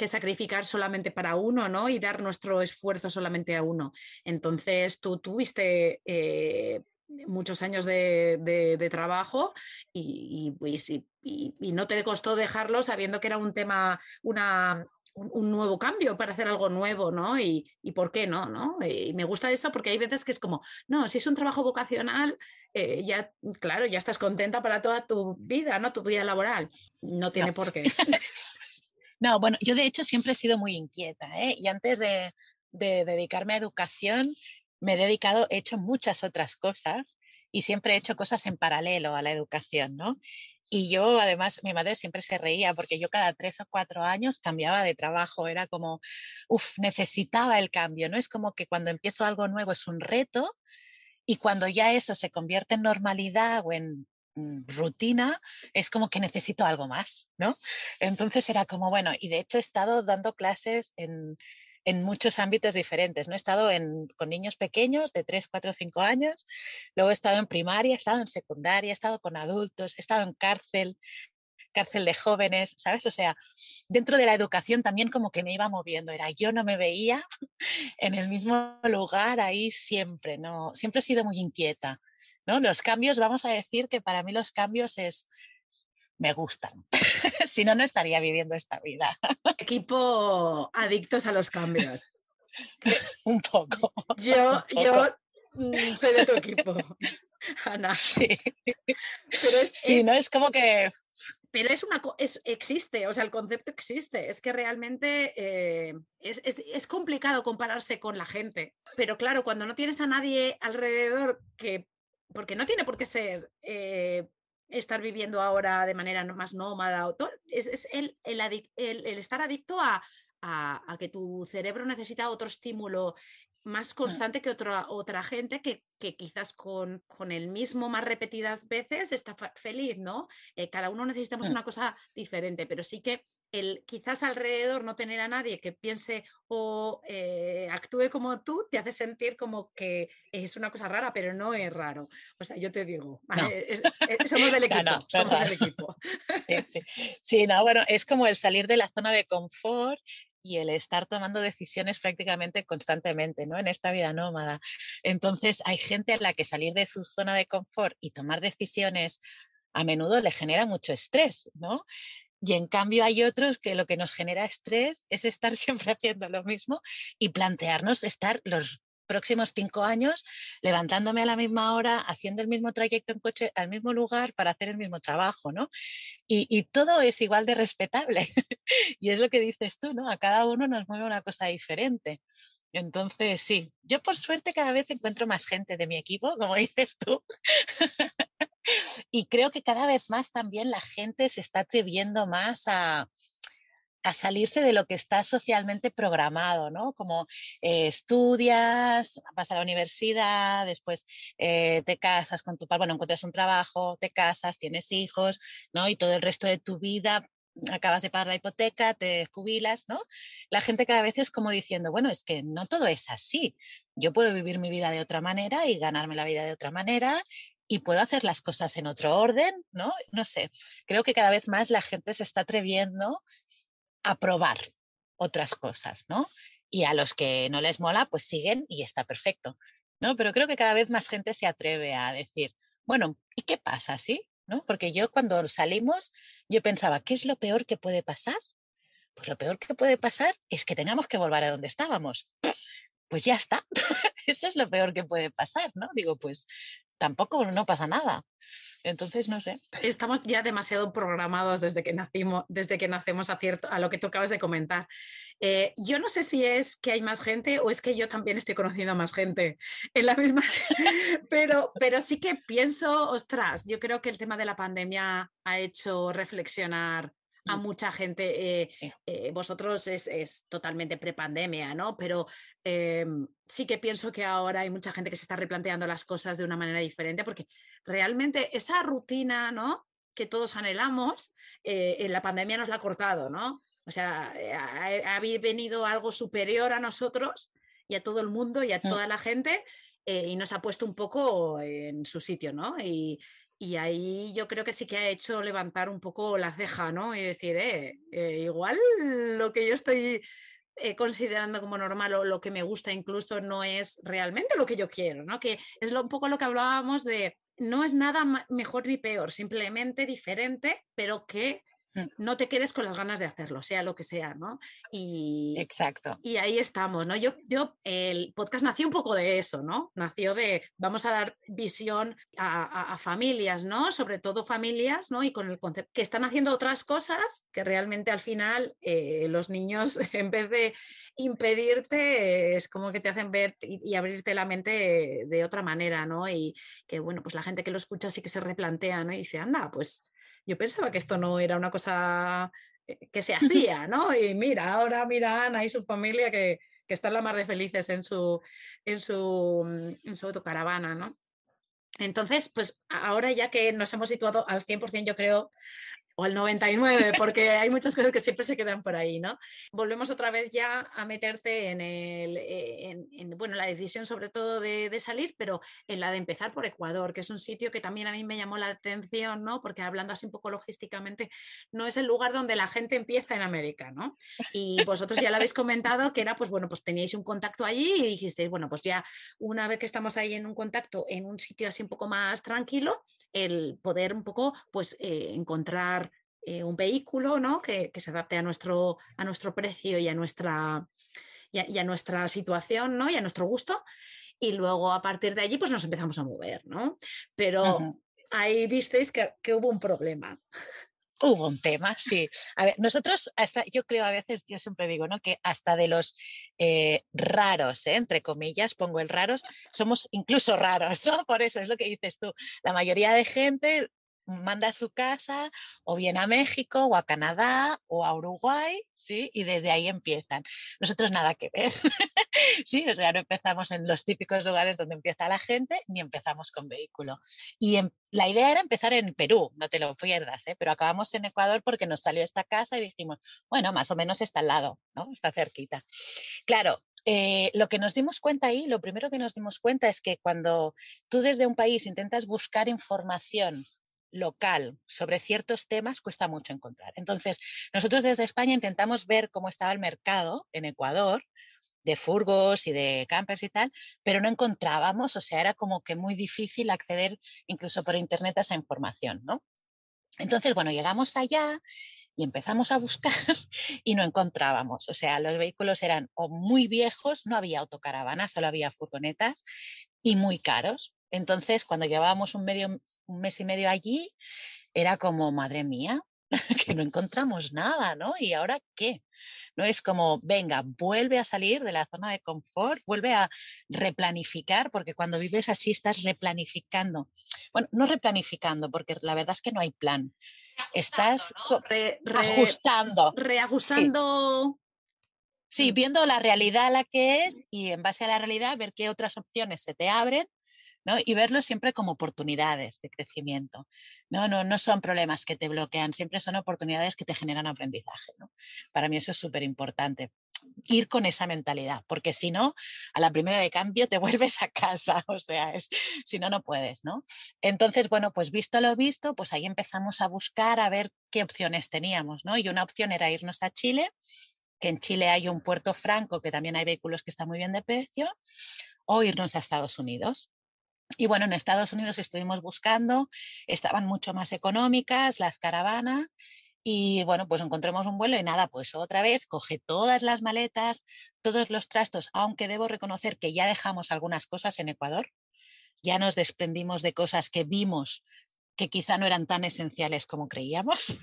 sacrificar solamente para uno, ¿no? Y dar nuestro esfuerzo solamente a uno. Entonces, tú tuviste... Eh, muchos años de, trabajo y, pues, y, y, no te costó dejarlo sabiendo que era un tema, una, un, nuevo cambio, para hacer algo nuevo, ¿no? Y, por qué no, ¿no? Y me gusta eso porque hay veces que es como, no, si es un trabajo vocacional, eh, ya, claro, ya estás contenta para toda tu vida, ¿no? Tu vida laboral. No tiene por qué. no, bueno, yo de hecho siempre he sido muy inquieta, ¿eh? Y antes de, de dedicarme a educación, me he dedicado, he hecho muchas otras cosas y siempre he hecho cosas en paralelo a la educación, ¿no? Y yo, además, mi madre siempre se reía porque yo cada tres o cuatro años cambiaba de trabajo. Era como, uff, necesitaba el cambio, ¿no? Es como que cuando empiezo algo nuevo es un reto y cuando ya eso se convierte en normalidad o en mm, rutina, es como que necesito algo más, ¿no? Entonces era como, bueno, y de hecho he estado dando clases en, en muchos ámbitos diferentes. ¿no? He estado con niños pequeños de 3, 4, 5 años, luego he estado en primaria, he estado en secundaria, he estado con adultos, he estado en cárcel, cárcel de jóvenes, ¿sabes? O sea, dentro de la educación también como que me iba moviendo, era yo no me veía en el mismo lugar ahí siempre, ¿no? Siempre he sido muy inquieta, ¿no? Los cambios, vamos a decir que para mí los cambios es me gustan. si no, no estaría viviendo esta vida. Equipo adictos a los cambios. Un poco. Yo, yo mm, soy de tu equipo, Ana. Sí. Pero es, sí, ¿no? Es como que... Pero es una es, existe, o sea, el concepto existe. Es que realmente eh, es, es, complicado compararse con la gente. Pero claro, cuando no tienes a nadie alrededor que porque no tiene por qué ser eh, estar viviendo ahora de manera más nómada o todo, es, el, el, estar adicto a, a, que tu cerebro necesita otro estímulo más constante que otra, otra gente que, que quizás con, con, el mismo más repetidas veces está feliz, ¿no? Eh, cada uno necesitamos una cosa diferente, pero sí que el quizás alrededor no tener a nadie que piense o eh, actúe como tú te hace sentir como que es una cosa rara, pero no es raro. O sea, yo te digo, somos del equipo. somos del equipo. Sí, sí. sí, no, bueno, es como el salir de la zona de confort y el estar tomando decisiones prácticamente constantemente, ¿no? En esta vida nómada. Entonces, hay gente a la que salir de su zona de confort y tomar decisiones a menudo le genera mucho estrés, ¿no? Y en cambio hay otros que lo que nos genera estrés es estar siempre haciendo lo mismo y plantearnos estar los próximos cinco años levantándome a la misma hora, haciendo el mismo trayecto en coche al mismo lugar para hacer el mismo trabajo, ¿no? Y, todo es igual de respetable. y es lo que dices tú, ¿no? A cada uno nos mueve una cosa diferente. Entonces, sí, yo por suerte cada vez encuentro más gente de mi equipo, como dices tú. y creo que cada vez más también la gente se está atreviendo más a, a salirse de lo que está socialmente programado, ¿no? Como eh, estudias, vas a la universidad, después eh, te casas con tu padre, bueno, encuentras un trabajo, te casas, tienes hijos, ¿no? Y todo el resto de tu vida acabas de pagar la hipoteca, te jubilas, ¿no? La gente cada vez es como diciendo, bueno, es que no todo es así. Yo puedo vivir mi vida de otra manera y ganarme la vida de otra manera y puedo hacer las cosas en otro orden, ¿no? No sé, creo que cada vez más la gente se está atreviendo a probar otras cosas, ¿no? Y a los que no les mola, pues siguen y está perfecto, ¿no? Pero creo que cada vez más gente se atreve a decir, bueno, ¿y qué pasa, sí? ¿No? Porque yo cuando salimos, yo pensaba, ¿qué es lo peor que puede pasar? Pues lo peor que puede pasar es que tengamos que volver a donde estábamos. Pues ya está. Eso es lo peor que puede pasar, ¿no? Digo, pues tampoco no pasa nada. Entonces, no sé. Estamos ya demasiado programados desde que nacimos, desde que nacemos a, a lo que tú acabas de comentar. Eh, yo no sé si es que hay más gente o es que yo también estoy conociendo a más gente en la misma, pero, pero sí que pienso, ostras, yo creo que el tema de la pandemia ha hecho reflexionar a mucha gente. Eh, eh, vosotros es, totalmente prepandemia, ¿no? Pero em, sí que pienso que ahora hay mucha gente que se está replanteando las cosas de una manera diferente, porque realmente esa rutina, ¿no? Que todos anhelamos, eh, en la pandemia nos la ha cortado, ¿no? O sea, ha, venido algo superior a nosotros y a todo el mundo y a mm. toda la gente y nos ha puesto un poco en su sitio, ¿no? Y, y ahí yo creo que sí que ha hecho levantar un poco la ceja, ¿no? Y decir, eh, eh igual lo que yo estoy eh, considerando como normal o lo que me gusta incluso no es realmente lo que yo quiero, ¿no? Que es lo, un poco lo que hablábamos de, no es nada mejor ni peor, simplemente diferente, pero que. No te quedes con las ganas de hacerlo, sea lo que sea, ¿no? Y, Exacto. Y ahí estamos, ¿no? Yo, yo, el podcast nació un poco de eso, ¿no? Nació de, vamos a dar visión a, familias, ¿no? Sobre todo familias, ¿no? Y con el concepto que están haciendo otras cosas que realmente al final eh, los niños, en vez de impedirte, es como que te hacen ver y, abrirte la mente de otra manera, ¿no? Y que, bueno, pues la gente que lo escucha sí que se replantea, ¿no? Y dice, anda, pues yo pensaba que esto no era una cosa eh, que se hacía, ¿no? Y mira, ahora mira Ana y su familia que, que están la mar de felices en su, en su, mm, en su autocaravana, ¿no? Entonces, pues ahora ya que nos hemos situado al 100%, yo creo, o al 99, porque hay muchas cosas que siempre se quedan por ahí, ¿no? Volvemos otra vez ya a meterte en, el, eh, en, bueno, la decisión sobre todo de, de, salir, pero en la de empezar por Ecuador, que es un sitio que también a mí me llamó la atención, ¿no? Porque hablando así un poco logísticamente, no es el lugar donde la gente empieza en América, ¿no? Y vosotros ya lo habéis comentado, que era, pues bueno, pues teníais un contacto allí y dijisteis, bueno, pues ya una vez que estamos ahí en un contacto, en un sitio así un poco más tranquilo, el poder un poco, pues, eh, encontrar eh, un vehículo ¿no? que, se adapte a nuestro, a nuestro precio y a nuestra, y a, nuestra situación ¿no? y a nuestro gusto. Y luego a partir de allí pues nos empezamos a mover, ¿no? Pero ahí visteis que, hubo un problema. Hubo un tema, sí. A ver, nosotros hasta, yo creo a veces, yo siempre digo, ¿no? Que hasta de los eh, raros, ¿eh? entre comillas, pongo el raros, somos incluso raros, ¿no? Por eso es lo que dices tú. La mayoría de gente manda a su casa o bien a México o a Canadá o a Uruguay, ¿sí? Y desde ahí empiezan. Nosotros nada que ver, ¿sí? O sea, no empezamos en los típicos lugares donde empieza la gente ni empezamos con vehículo. Y la idea era empezar en Perú, no te lo pierdas, ¿eh? Pero acabamos en Ecuador porque nos salió esta casa y dijimos, bueno, más o menos está al lado, ¿no? Está cerquita. Claro, eh, lo que nos dimos cuenta ahí, lo primero que nos dimos cuenta es que cuando tú desde un país intentas buscar información local sobre ciertos temas cuesta mucho encontrar. Entonces, nosotros desde España intentamos ver cómo estaba el mercado en Ecuador de furgos y de campers y tal, pero no encontrábamos, o sea, era como que muy difícil acceder incluso por internet a esa información, ¿no? Entonces, bueno, llegamos allá y empezamos a buscar y no encontrábamos. O sea, los vehículos eran o muy viejos, no había autocaravanas, solo había furgonetas y muy caros. Entonces, cuando llevábamos un, medio, un mes y medio allí, era como, madre mía, que no encontramos nada, ¿no? ¿Y ahora qué? No es como, venga, vuelve a salir de la zona de confort, vuelve a replanificar, porque cuando vives así estás replanificando. Bueno, no replanificando, porque la verdad es que no hay plan. estás ajustando. Reajustando. Sí. sí, viendo la realidad a la que es y en base a la realidad ver qué otras opciones se te abren Y verlo siempre como oportunidades de crecimiento. No, no, no son problemas que te bloquean, siempre son oportunidades que te generan aprendizaje. ¿no? Para mí eso es súper importante ir con esa mentalidad, porque si no, a la primera de cambio te vuelves a casa, o sea, es, si no, no puedes, ¿no? Entonces, bueno, pues visto lo visto, pues ahí empezamos a buscar a ver qué opciones teníamos, ¿no? Y una opción era irnos a Chile, que en Chile hay un puerto franco, que también hay vehículos que están muy bien de precio, o irnos a Estados Unidos. Y bueno, en Estados Unidos estuvimos buscando, estaban mucho más económicas las caravanas y bueno, pues encontremos un vuelo y nada, pues otra vez coge todas las maletas, todos los trastos, aunque debo reconocer que ya dejamos algunas cosas en Ecuador, ya nos desprendimos de cosas que vimos que quizá no eran tan esenciales como creíamos,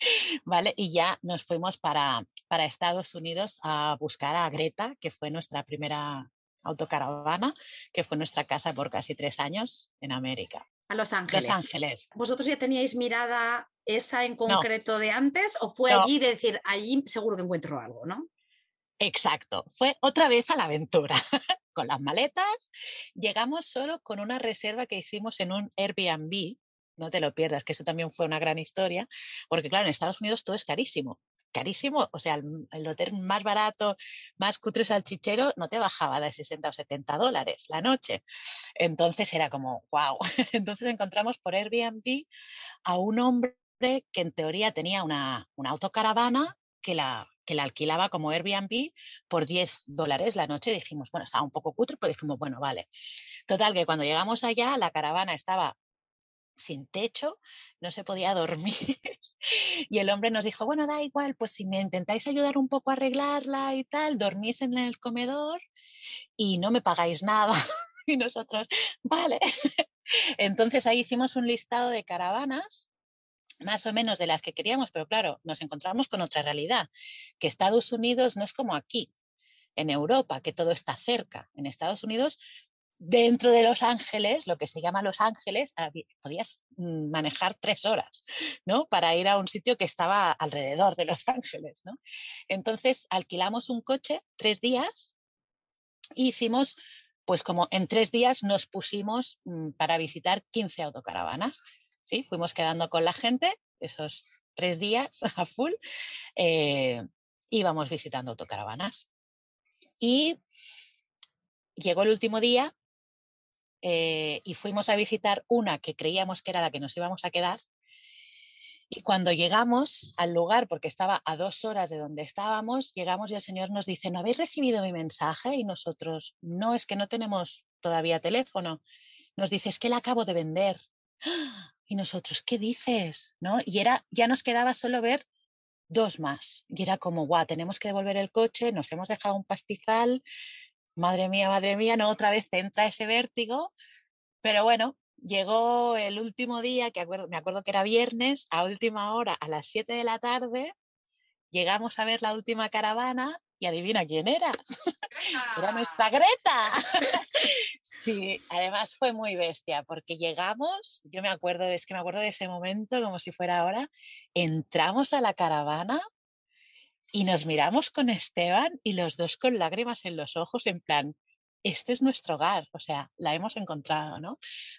¿vale? Y ya nos fuimos para, para Estados Unidos a buscar a Greta, que fue nuestra primera autocaravana, que fue nuestra casa por casi tres años en América. A Los Ángeles. Los Ángeles. ¿Vosotros ya teníais mirada esa en concreto de antes o fue allí de decir, allí seguro que encuentro algo, ¿no? Exacto, fue otra vez a la aventura. con las maletas, llegamos solo con una reserva que hicimos en un Airbnb, no te lo pierdas, que eso también fue una gran historia, porque claro, en Estados Unidos todo es carísimo carísimo, o sea, el, hotel más barato, más cutre salchichero, no te bajaba de 60 o 70 dólares la noche. Entonces era como, wow. Entonces encontramos por Airbnb a un hombre que en teoría tenía una, una autocaravana que la, que la alquilaba como Airbnb por 10 dólares la noche. Dijimos, bueno, estaba un poco cutre, pero dijimos, bueno, vale. Total, que cuando llegamos allá, la caravana estaba sin techo, no se podía dormir. y el hombre nos dijo, bueno, da igual, pues si me intentáis ayudar un poco a arreglarla y tal, dormís en el comedor y no me pagáis nada. y nosotros, vale. Entonces ahí hicimos un listado de caravanas más o menos de las que queríamos, pero claro, nos encontramos con otra realidad, que Estados Unidos no es como aquí, en Europa, que todo está cerca. En Estados Unidos dentro de Los Ángeles, lo que se llama Los Ángeles, podías mm, manejar tres horas, ¿no? Para ir a un sitio que estaba alrededor de Los Ángeles, ¿no? Entonces alquilamos un coche tres días y hicimos, pues como en tres días nos pusimos mm, para visitar 15 autocaravanas, ¿sí? Fuimos quedando con la gente esos tres días a full, eh, íbamos visitando autocaravanas. Y llegó el último día eh, y fuimos a visitar una que creíamos que era la que nos íbamos a quedar. Y cuando llegamos al lugar, porque estaba a dos horas de donde estábamos, llegamos y el Señor nos dice, ¿no habéis recibido mi mensaje? Y nosotros, no, es que no tenemos todavía teléfono. Nos dice, es que la acabo de vender. Y nosotros, ¿qué dices? ¿No? Y era, ya nos quedaba solo ver dos más. Y era como, guau, tenemos que devolver el coche, nos hemos dejado un pastizal, madre mía, madre mía, no, otra vez te entra ese vértigo, pero bueno, llegó el último día, que me acuerdo que era viernes, a última hora, a las 7 de la tarde, llegamos a ver la última caravana y adivina quién era. era nuestra Greta. sí, además fue muy bestia, porque llegamos, yo me acuerdo, es que me acuerdo de ese momento como si fuera ahora, entramos a la caravana y nos miramos con Esteban y los dos con lágrimas en los ojos, en plan, este es nuestro hogar, o sea, la hemos encontrado, ¿no?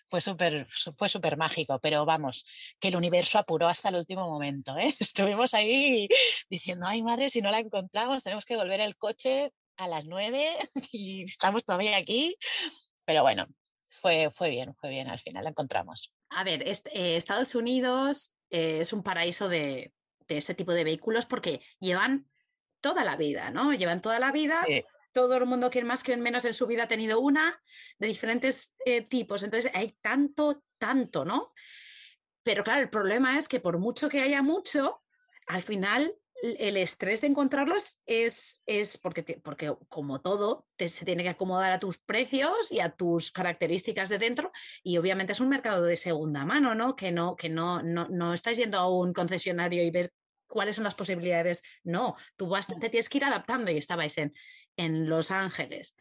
Fue súper fue súper mágico, pero vamos, que el universo apuró hasta el último momento, ¿eh? Estuvimos ahí diciendo, ay madre, si no la encontramos, tenemos que volver el coche a las nueve y estamos todavía aquí, pero bueno, fue, fue bien, fue bien, al final la encontramos. A ver, eh, Estados Unidos eh, es un paraíso de, ese tipo de vehículos porque llevan toda la vida, ¿no? Llevan toda la vida. Todo el mundo, que más que menos en su vida, ha tenido una de diferentes eh, tipos. Entonces hay tanto, tanto, ¿no? Pero claro, el problema es que por mucho que haya mucho, al final el estrés de encontrarlos es, es porque, porque como todo, se tiene que acomodar a tus precios y a tus características de dentro y obviamente es un mercado de segunda mano, ¿no? Que no, que no, no, no estás yendo a un concesionario y ves cuáles son las posibilidades. No, tú vas, te tienes que ir adaptando y estabais en, en Los Ángeles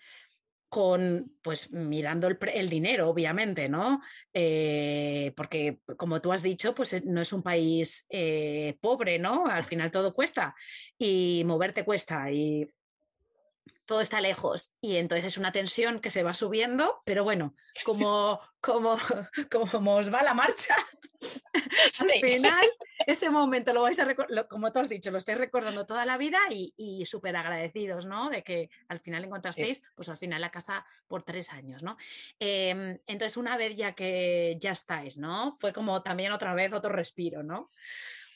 con, pues mirando el, dinero, obviamente, ¿no? Eh, porque, como tú has dicho, pues eh, no es un país eh, pobre, ¿no? Al final todo cuesta y moverte cuesta. Y todo está lejos y entonces es una tensión que se va subiendo, pero bueno, como, como, como os va la marcha, al final ese momento lo vais a recordar, como tú has dicho, lo estáis recordando toda la vida y, y súper agradecidos, ¿no? De que al final encontrasteis, pues al final la casa por tres años, ¿no? Em, entonces una vez ya que ya estáis, ¿no? Fue como también otra vez otro respiro, ¿no?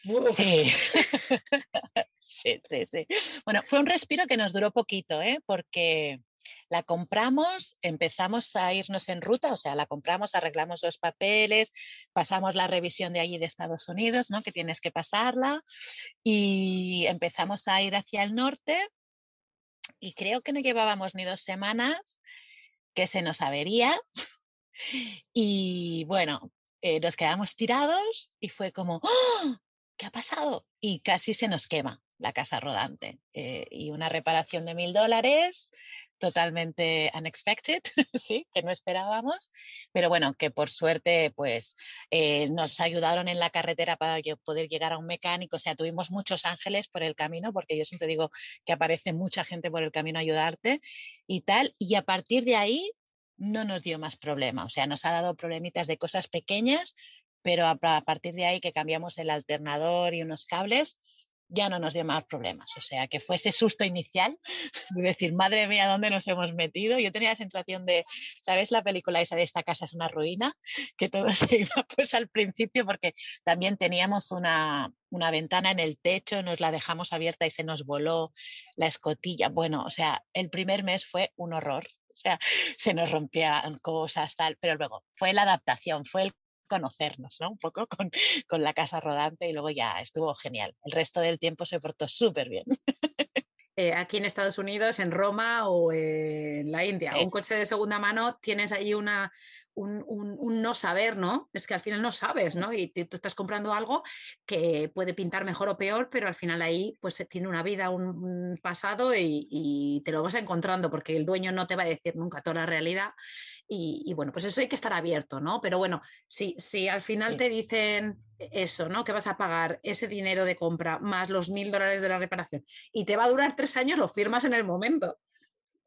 Sí. sí, sí. Bueno, fue un respiro que nos duró poquito, ¿eh? porque la compramos, empezamos a irnos en ruta, o sea, la compramos, arreglamos los papeles, pasamos la revisión de allí de Estados Unidos, ¿no? Que tienes que pasarla, y empezamos a ir hacia el norte, y creo que no llevábamos ni dos semanas que se nos avería. Y bueno, eh, nos quedamos tirados y fue como, ¡Oh! ¿Qué ha pasado? Y casi se nos quema la casa rodante. Eh, y una reparación de mil dólares totalmente unexpected, sí, que no esperábamos, pero bueno, que por suerte pues eh, nos ayudaron en la carretera para poder llegar a un mecánico, o sea, tuvimos muchos ángeles por el camino, porque yo siempre digo que aparece mucha gente por el camino ayudarte y tal, y a partir de ahí no nos dio más problema, o sea, nos ha dado problemitas de cosas pequeñas, pero a, partir de ahí que cambiamos el alternador y unos cables, ya no nos dio más problemas. O sea, que fue ese susto inicial de decir, madre mía, ¿dónde nos hemos metido? Yo tenía la sensación de, ¿sabes la película esa de esta casa es una ruina? Que todo se iba pues al principio porque también teníamos una, una ventana en el techo, nos la dejamos abierta y se nos voló la escotilla. Bueno, o sea, el primer mes fue un horror. O sea, se nos rompían cosas, tal, pero luego fue la adaptación, fue el conocernos, ¿no? Un poco con, con la casa rodante y luego ya estuvo genial. El resto del tiempo se portó súper bien. Eh, aquí en Estados Unidos, en Roma o en la India. Un coche de segunda mano, tienes ahí una, un, no saber, ¿no? Es que al final no sabes, ¿no? Y tú estás comprando algo que puede pintar mejor o peor, pero al final ahí pues tiene una vida, un, pasado y, te lo vas encontrando porque el dueño no te va a decir nunca toda la realidad. Y, bueno, pues eso hay que estar abierto, ¿no? Pero bueno, si, si al final te dicen eso, ¿no? Que vas a pagar ese dinero de compra más los mil dólares de la reparación y te va a durar tres años, lo firmas en el momento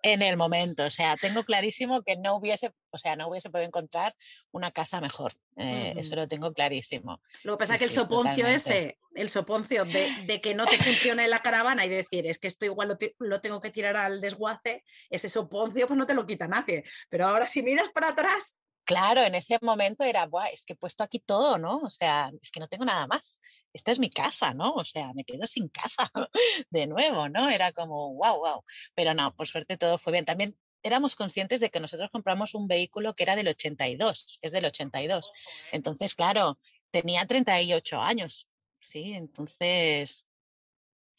en el momento. O sea, tengo clarísimo que no hubiese, o sea, no hubiese podido encontrar una casa mejor. Eh, eso lo tengo clarísimo. Lo que pasa es que el soponcio ese, el soponcio de, que no te funcione la caravana y decir, es que esto igual lo, tengo que tirar al desguace, ese soponcio pues no te lo quita nadie. Pero ahora si miras para atrás, Claro, en ese momento era, Buah, es que he puesto aquí todo, ¿no? O sea, es que no tengo nada más. Esta es mi casa, ¿no? O sea, me quedo sin casa de nuevo, ¿no? Era como, wow, wow. Pero no, por suerte todo fue bien. También éramos conscientes de que nosotros compramos un vehículo que era del 82, es del 82. Entonces, claro, tenía 38 años, ¿sí? Entonces,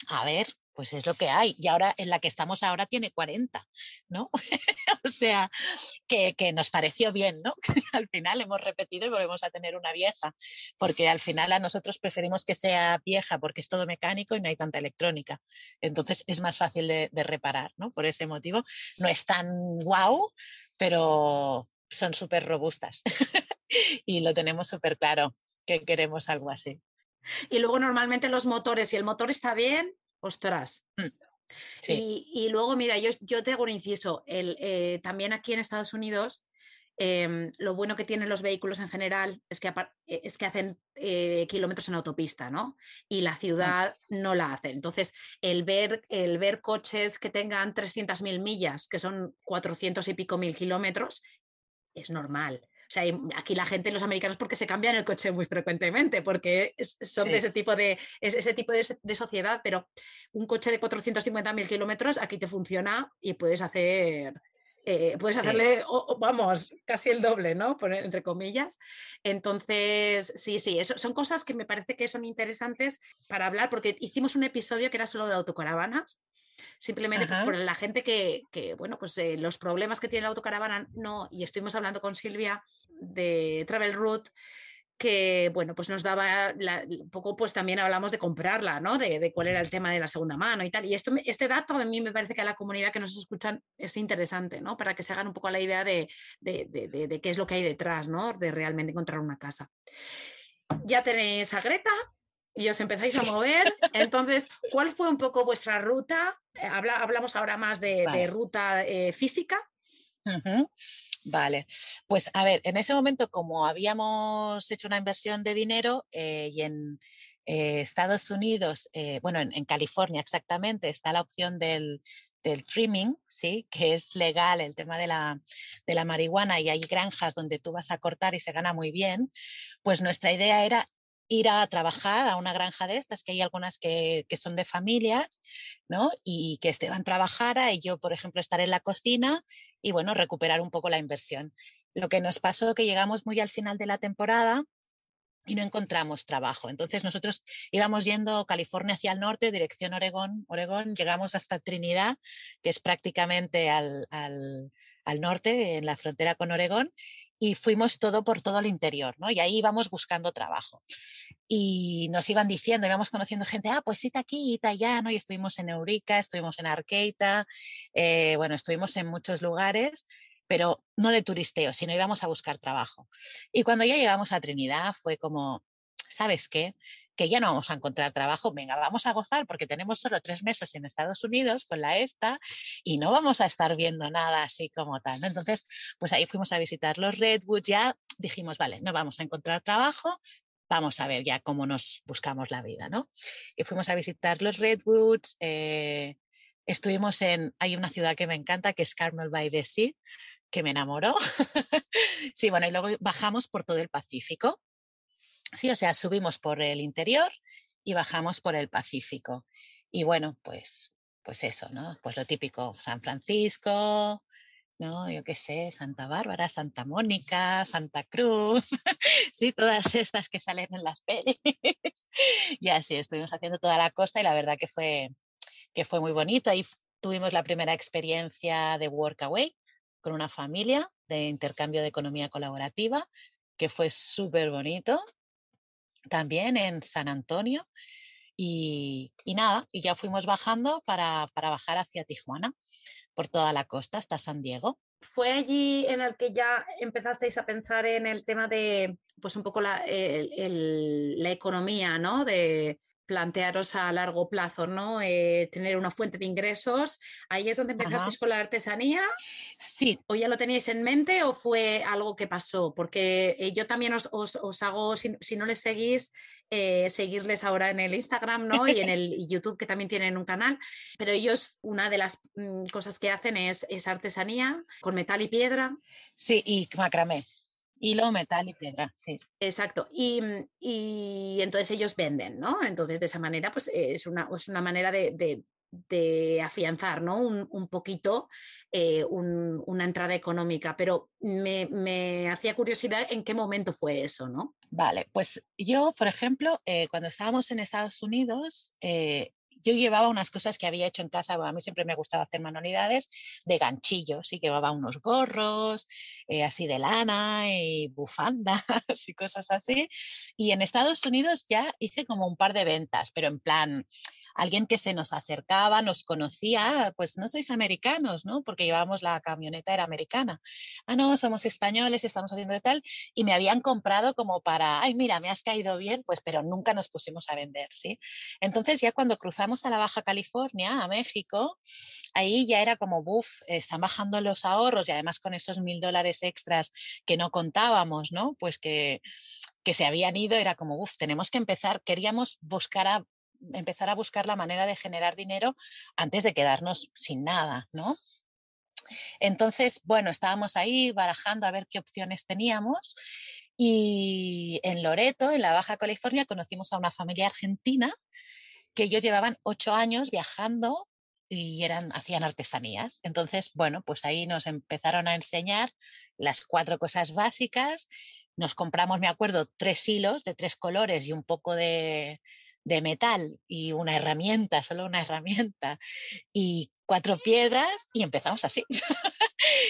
a ver, pues es lo que hay. Y ahora en la que estamos ahora tiene 40, ¿no? o sea, que, nos pareció bien, ¿no? al final hemos repetido y volvemos a tener una vieja, porque al final a nosotros preferimos que sea vieja porque es todo mecánico y no hay tanta electrónica. Entonces es más fácil de, reparar, ¿no? Por ese motivo. No es tan guau, pero son súper robustas. y lo tenemos súper claro que queremos algo así. Y luego normalmente los motores, si el motor está bien, ostras. Mm, y, luego, mira, yo, yo te hago un inciso. El, eh, también aquí en Estados Unidos, em, lo bueno que tienen los vehículos en general es que, eh, es que hacen eh, kilómetros en autopista, ¿no? Y la mm. ciudad no la hace. Entonces, el ver, el ver coches que tengan 300.000 millas, que son 400 y pico mil kilómetros, es normal. O sea, aquí la gente, los americanos, porque se cambian el coche muy frecuentemente, porque son de ese tipo de, ese tipo de, sociedad, pero un coche de 450.000 kilómetros aquí te funciona y puedes hacer eh, puedes hacerle, vamos, casi el doble, ¿no? Poner entre comillas. Entonces, sí, sí, eso, son cosas que me parece que son interesantes para hablar, porque hicimos un episodio que era solo de autocaravanas simplemente por la gente que, bueno, pues eh, los problemas que tiene la autocaravana, no, y estuvimos hablando con Silvia de Travel Route, que bueno, pues nos daba un poco, pues también hablamos de comprarla, ¿no? De, cuál era el tema de la segunda mano y tal. Y esto, este dato a mí me parece que a la comunidad que nos escuchan es interesante, ¿no? Para que se hagan un poco la idea de, de qué es lo que hay detrás, ¿no? De realmente encontrar una casa. Ya tenéis a Greta, y os empezáis a mover. Entonces, ¿cuál fue un poco vuestra ruta? Eh, hablamos ahora más de, ruta eh, física. Vale, pues a ver, en ese momento como habíamos hecho una inversión de dinero eh, y en Estados Unidos, bueno, en, California exactamente, está la opción del, del trimming, ¿sí? que es legal el tema de la, de la marihuana y hay granjas donde tú vas a cortar y se gana muy bien, pues nuestra idea era ir a trabajar a una granja de estas, que hay algunas que, son de familias, ¿no? Y que Esteban trabajara y yo, por ejemplo, estar en la cocina y, bueno, recuperar un poco la inversión. Lo que nos pasó que llegamos muy al final de la temporada y no encontramos trabajo. Entonces nosotros íbamos yendo California hacia el norte, dirección Oregón, Oregón, llegamos hasta Trinidad, que es prácticamente al, al norte, en la frontera con Oregón, y fuimos todo por todo el interior, ¿no? Y ahí íbamos buscando trabajo. Y nos iban diciendo, íbamos conociendo gente, ah, pues sí, aquí, y allá, ¿no? Y estuvimos en Eurica, estuvimos en Arqueita, eh, bueno, estuvimos en muchos lugares, pero no de turisteo, sino íbamos a buscar trabajo. Y cuando ya llegamos a Trinidad fue como, ¿sabes qué? Que ya no vamos a encontrar trabajo, venga, vamos a gozar porque tenemos solo tres meses en Estados Unidos con la ESTA y no vamos a estar viendo nada así como tal. Entonces, pues ahí fuimos a visitar los Redwoods, ya dijimos, vale, no vamos a encontrar trabajo, vamos a ver ya cómo nos buscamos la vida, ¿no? Y fuimos a visitar los Redwoods, eh, estuvimos en, hay una ciudad que me encanta, que es Carmel by the Sea, que me enamoró. sí, bueno, y luego bajamos por todo el Pacífico. Sí, o sea, subimos por el interior y bajamos por el Pacífico. Y bueno, pues, pues eso, ¿no? Pues lo típico, San Francisco, ¿no? Yo qué sé, Santa Bárbara, Santa Mónica, Santa Cruz, sí, todas estas que salen en las pelis. y así estuvimos haciendo toda la costa y la verdad que fue, que fue muy bonito. Ahí tuvimos la primera experiencia de Workaway con una familia de intercambio de economía colaborativa, que fue súper bonito también en San Antonio. Y, nada, y ya fuimos bajando para, bajar hacia Tijuana, por toda la costa hasta San Diego. ¿Fue allí en el que ya empezasteis a pensar en el tema de, pues un poco la, la economía, ¿no? De, plantearos a largo plazo, ¿no? Eh, tener una fuente de ingresos. Ahí es donde empezasteis con la artesanía. Sí. ¿O ya lo teníais en mente o fue algo que pasó? Porque eh, yo también os, hago, si, no les seguís, eh, seguirles ahora en el Instagram, ¿no? Y en el YouTube, que también tienen un canal. Pero ellos, una de las mm, cosas que hacen es, es artesanía con metal y piedra. Sí, y macramé. Hilo, metal y piedra, sí. Exacto. Mm, y, entonces ellos venden, ¿no? Entonces de esa manera, pues es una, es una manera de, afianzar, ¿no? Un, poquito eh, una entrada económica, pero me, hacía curiosidad en qué momento fue eso, ¿no? Vale, pues yo, por ejemplo, eh, cuando estábamos en Estados Unidos, eh, yo llevaba unas cosas que había hecho en casa, a mí siempre me ha gustado hacer manualidades de ganchillos y llevaba unos gorros eh, así de lana y bufandas y cosas así. Y en Estados Unidos ya hice como un par de ventas, pero en plan, alguien que se nos acercaba, nos conocía, pues no sois americanos, ¿no? Porque llevábamos la camioneta, era americana. Ah, no, somos españoles, estamos haciendo de tal, y me habían comprado como para, ay, mira, me has caído bien, pues, pero nunca nos pusimos a vender, ¿sí? Entonces ya cuando cruzamos a la Baja California, a México, ahí ya era como, buf, están bajando los ahorros y además con esos mil dólares extras que no contábamos, ¿no? Pues que que se habían ido, era como, uff, tenemos que empezar, queríamos buscar a empezar a buscar la manera de generar dinero antes de quedarnos sin nada, ¿no? Entonces, bueno, estábamos ahí barajando a ver qué opciones teníamos y en Loreto, en la Baja California, conocimos a una familia argentina que ellos llevaban ocho años viajando y eran, hacían artesanías. Entonces, bueno, pues ahí nos empezaron a enseñar las cuatro cosas básicas. Nos compramos, me acuerdo, tres hilos de tres colores y un poco de, de metal y una herramienta, solo una herramienta y cuatro piedras y empezamos así.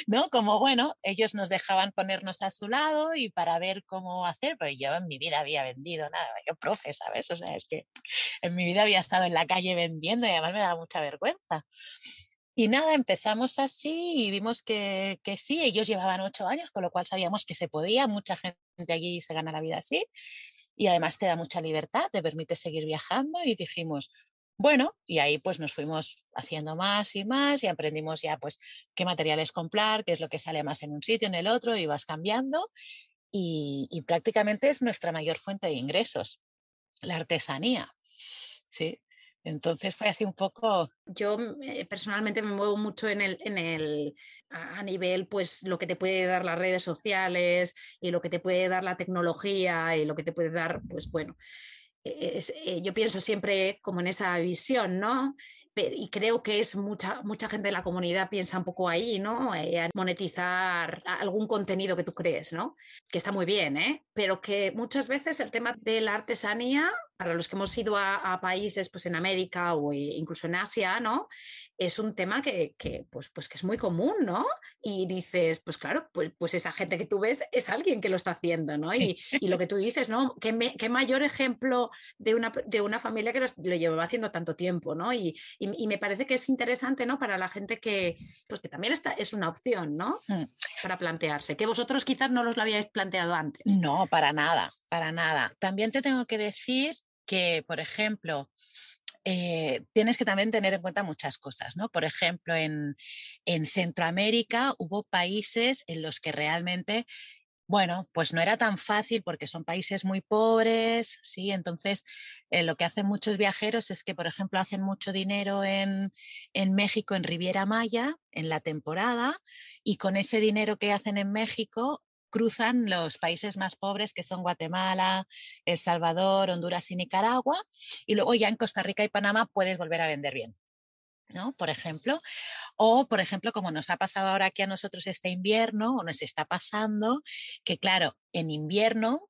¿No? Como bueno, ellos nos dejaban ponernos a su lado y para ver cómo hacer, pero yo en mi vida había vendido nada, yo profe, ¿sabes? O sea, es que en mi vida había estado en la calle vendiendo y además me daba mucha vergüenza. Y nada, empezamos así y vimos que, que sí, ellos llevaban ocho años, con lo cual sabíamos que se podía, mucha gente allí se gana la vida así. Y además te da mucha libertad, te permite seguir viajando y dijimos, bueno, y ahí pues nos fuimos haciendo más y más y aprendimos ya pues qué materiales comprar, qué es lo que sale más en un sitio, en el otro, y vas cambiando y, y prácticamente es nuestra mayor fuente de ingresos, la artesanía. Sí, entonces fue así un poco. Yo eh, personalmente me muevo mucho en el, en el, a nivel, pues lo que te puede dar las redes sociales y lo que te puede dar la tecnología y lo que te puede dar, pues bueno, e, eh, yo pienso siempre como en esa visión, ¿no? y creo que es mucha, mucha gente de la comunidad piensa un poco ahí, ¿no? Eh, monetizar algún contenido que tú crees, ¿no? Que está muy bien, ¿eh? Pero que muchas veces el tema de la artesanía para los que hemos ido a, países pues en América o incluso en Asia, ¿no? Es un tema que, pues, pues, que es muy común, ¿no? Y dices, pues claro, pues, pues esa gente que tú ves es alguien que lo está haciendo, ¿no? Y, lo que tú dices, ¿no? ¿Qué, qué mayor ejemplo de una, de una familia que lo, llevaba haciendo tanto tiempo, ¿no? Y, me parece que es interesante, ¿no? Para la gente que, pues que también está, es una opción, ¿no? Mm. Para plantearse, que vosotros quizás no los lo habíais planteado antes. No, para nada, para nada. También te tengo que decir que, por ejemplo, eh, tienes que también tener en cuenta muchas cosas, ¿no? Por ejemplo, en, Centroamérica hubo países en los que realmente bueno, pues no era tan fácil porque son países muy pobres, ¿sí? Entonces, eh, lo que hacen muchos viajeros es que, por ejemplo, hacen mucho dinero en, en, México, en Riviera Maya, en la temporada, y con ese dinero que hacen en México cruzan los países más pobres que son Guatemala, El Salvador, Honduras y Nicaragua, y luego ya en Costa Rica y Panamá puedes volver a vender bien. ¿no? Por ejemplo, o por ejemplo, como nos ha pasado ahora aquí a nosotros este invierno, o nos está pasando, que claro, en invierno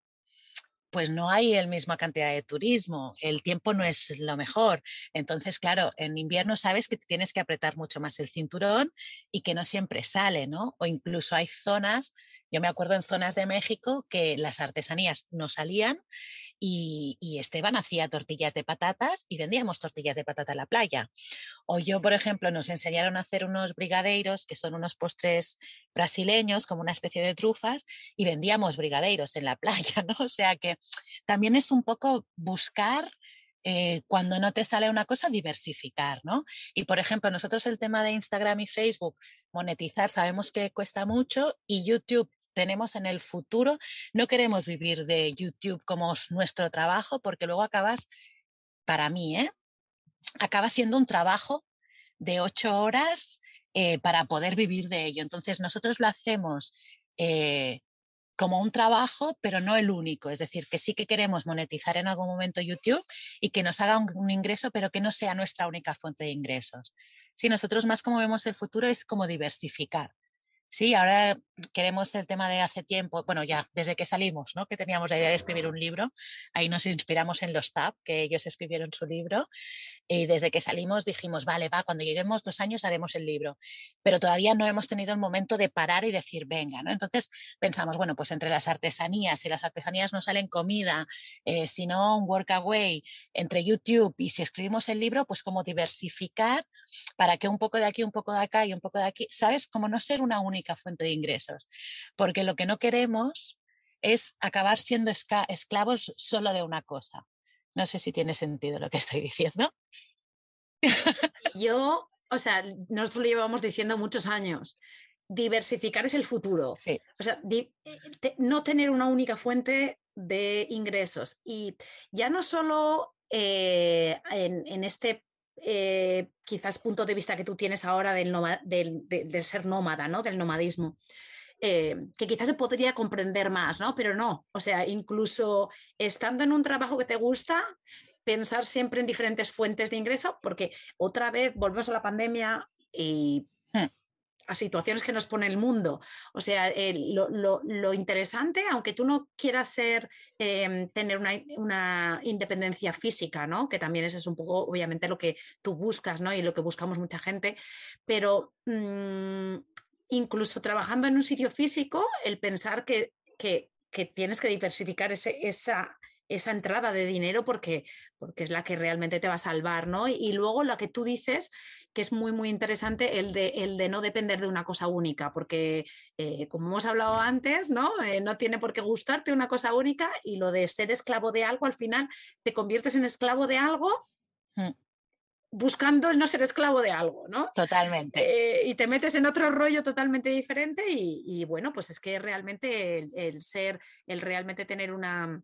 pues no hay la misma cantidad de turismo, el tiempo no es lo mejor. Entonces, claro, en invierno sabes que tienes que apretar mucho más el cinturón y que no siempre sale, ¿no? O incluso hay zonas, yo me acuerdo en zonas de México que las artesanías no salían y, Esteban hacía tortillas de patatas y vendíamos tortillas de patata en la playa. O yo, por ejemplo, nos enseñaron a hacer unos brigadeiros, que son unos postres brasileños, como una especie de trufas, y vendíamos brigadeiros en la playa, ¿no? O sea que también es un poco buscar eh, cuando no te sale una cosa, diversificar, ¿no? Y por ejemplo, nosotros el tema de Instagram y Facebook, monetizar, sabemos que cuesta mucho y YouTube tenemos en el futuro. No queremos vivir de YouTube como nuestro trabajo porque luego acabas, para mí, ¿eh? acaba siendo un trabajo de ocho horas eh, para poder vivir de ello. Entonces nosotros lo hacemos eh, como un trabajo, pero no el único. Es decir, que sí que queremos monetizar en algún momento YouTube y que nos haga un, ingreso, pero que no sea nuestra única fuente de ingresos. Si nosotros más como vemos el futuro es como diversificar. Sí, ahora queremos el tema de hace tiempo, bueno, ya desde que salimos, ¿no? Que teníamos la idea de escribir un libro, ahí nos inspiramos en los TAP, que ellos escribieron su libro, y desde que salimos dijimos, vale, va, cuando lleguemos dos años haremos el libro, pero todavía no hemos tenido el momento de parar y decir, venga, ¿no? Entonces pensamos, bueno, pues entre las artesanías, si las artesanías no salen comida, eh, si no un workaway, entre YouTube y si escribimos el libro, pues como diversificar para que un poco de aquí, un poco de acá y un poco de aquí, ¿sabes? Como no ser una única fuente de ingresos, porque lo que no queremos es acabar siendo esclavos solo de una cosa. No sé si tiene sentido lo que estoy diciendo. Yo, o sea, nosotros lo llevamos diciendo muchos años. Diversificar es el futuro. O sea, eh, no tener una única fuente de ingresos. Y ya no solo eh, en, este eh, quizás punto de vista que tú tienes ahora del, ser nómada, ¿no? Del nomadismo. Eh, que quizás se podría comprender más, ¿no? Pero no, o sea, incluso estando en un trabajo que te gusta, pensar siempre en diferentes fuentes de ingreso, porque otra vez volvemos a la pandemia y hmm a situaciones que nos pone el mundo. O sea, lo, interesante, aunque tú no quieras ser, em, tener una, independencia física, ¿no? Que también eso es un poco, obviamente, lo que tú buscas, ¿no? Y lo que buscamos mucha gente, pero mm, incluso trabajando en un sitio físico, el pensar que, que, tienes que diversificar ese, esa esa entrada de dinero porque, porque es la que realmente te va a salvar, ¿no? Y, luego lo que tú dices, que es muy, muy interesante, el de, el de no depender de una cosa única, porque eh, como hemos hablado antes, ¿no? Eh, no tiene por qué gustarte una cosa única y lo de ser esclavo de algo, al final te conviertes en esclavo de algo. Mm. buscando el no ser esclavo de algo, ¿no? Totalmente. Eh, y te metes en otro rollo totalmente diferente y, bueno, pues es que realmente el, ser, el realmente tener una,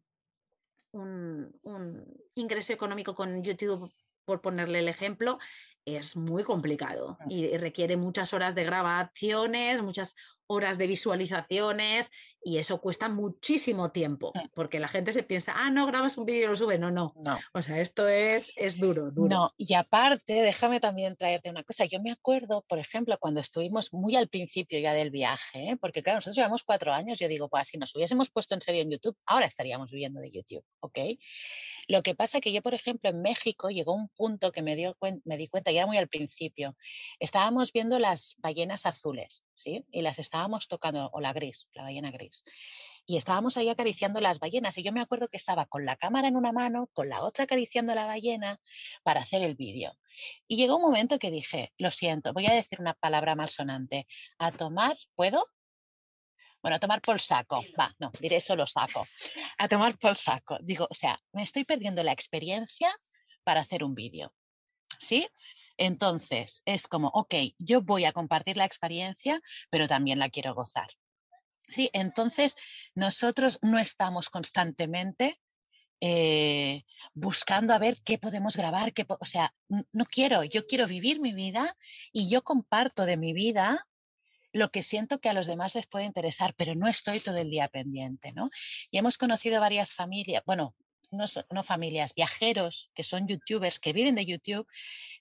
un, ingreso económico con YouTube, por ponerle el ejemplo, es muy complicado mm. y requiere muchas horas de grabaciones, muchas horas de visualizaciones y eso cuesta muchísimo tiempo mm. porque la gente se piensa, ah, no, grabas un vídeo y lo subes. No, no, no. O sea, esto es, es duro, duro. No, y aparte, déjame también traerte una cosa. Yo me acuerdo, por ejemplo, cuando estuvimos muy al principio ya del viaje, ¿eh? porque claro, nosotros llevamos cuatro años, yo digo, pues si nos hubiésemos puesto en serio en YouTube, ahora estaríamos viviendo de YouTube, ¿ok? Lo que pasa que yo, por ejemplo, en México llegó un punto que me, me di cuenta ya muy al principio. Estábamos viendo las ballenas azules, ¿sí? Y las estábamos tocando, o la gris, la ballena gris. Y estábamos ahí acariciando las ballenas. Y yo me acuerdo que estaba con la cámara en una mano, con la otra acariciando la ballena para hacer el vídeo. Y llegó un momento que dije, lo siento, voy a decir una palabra malsonante. A tomar, ¿puedo? Bueno, a tomar por saco. Va, no, diré solo saco. A tomar por saco. Digo, o sea, me estoy perdiendo la experiencia para hacer un vídeo. ¿Sí? Entonces, es como, ok, yo voy a compartir la experiencia, pero también la quiero gozar. ¿Sí? Entonces, nosotros no estamos constantemente eh, buscando a ver qué podemos grabar, qué, o sea, no quiero, yo quiero vivir mi vida y yo comparto de mi vida lo que siento que a los demás les puede interesar, pero no estoy todo el día pendiente, ¿no? Y hemos conocido varias familias, bueno, no, no familias, viajeros que son youtubers, que viven de YouTube,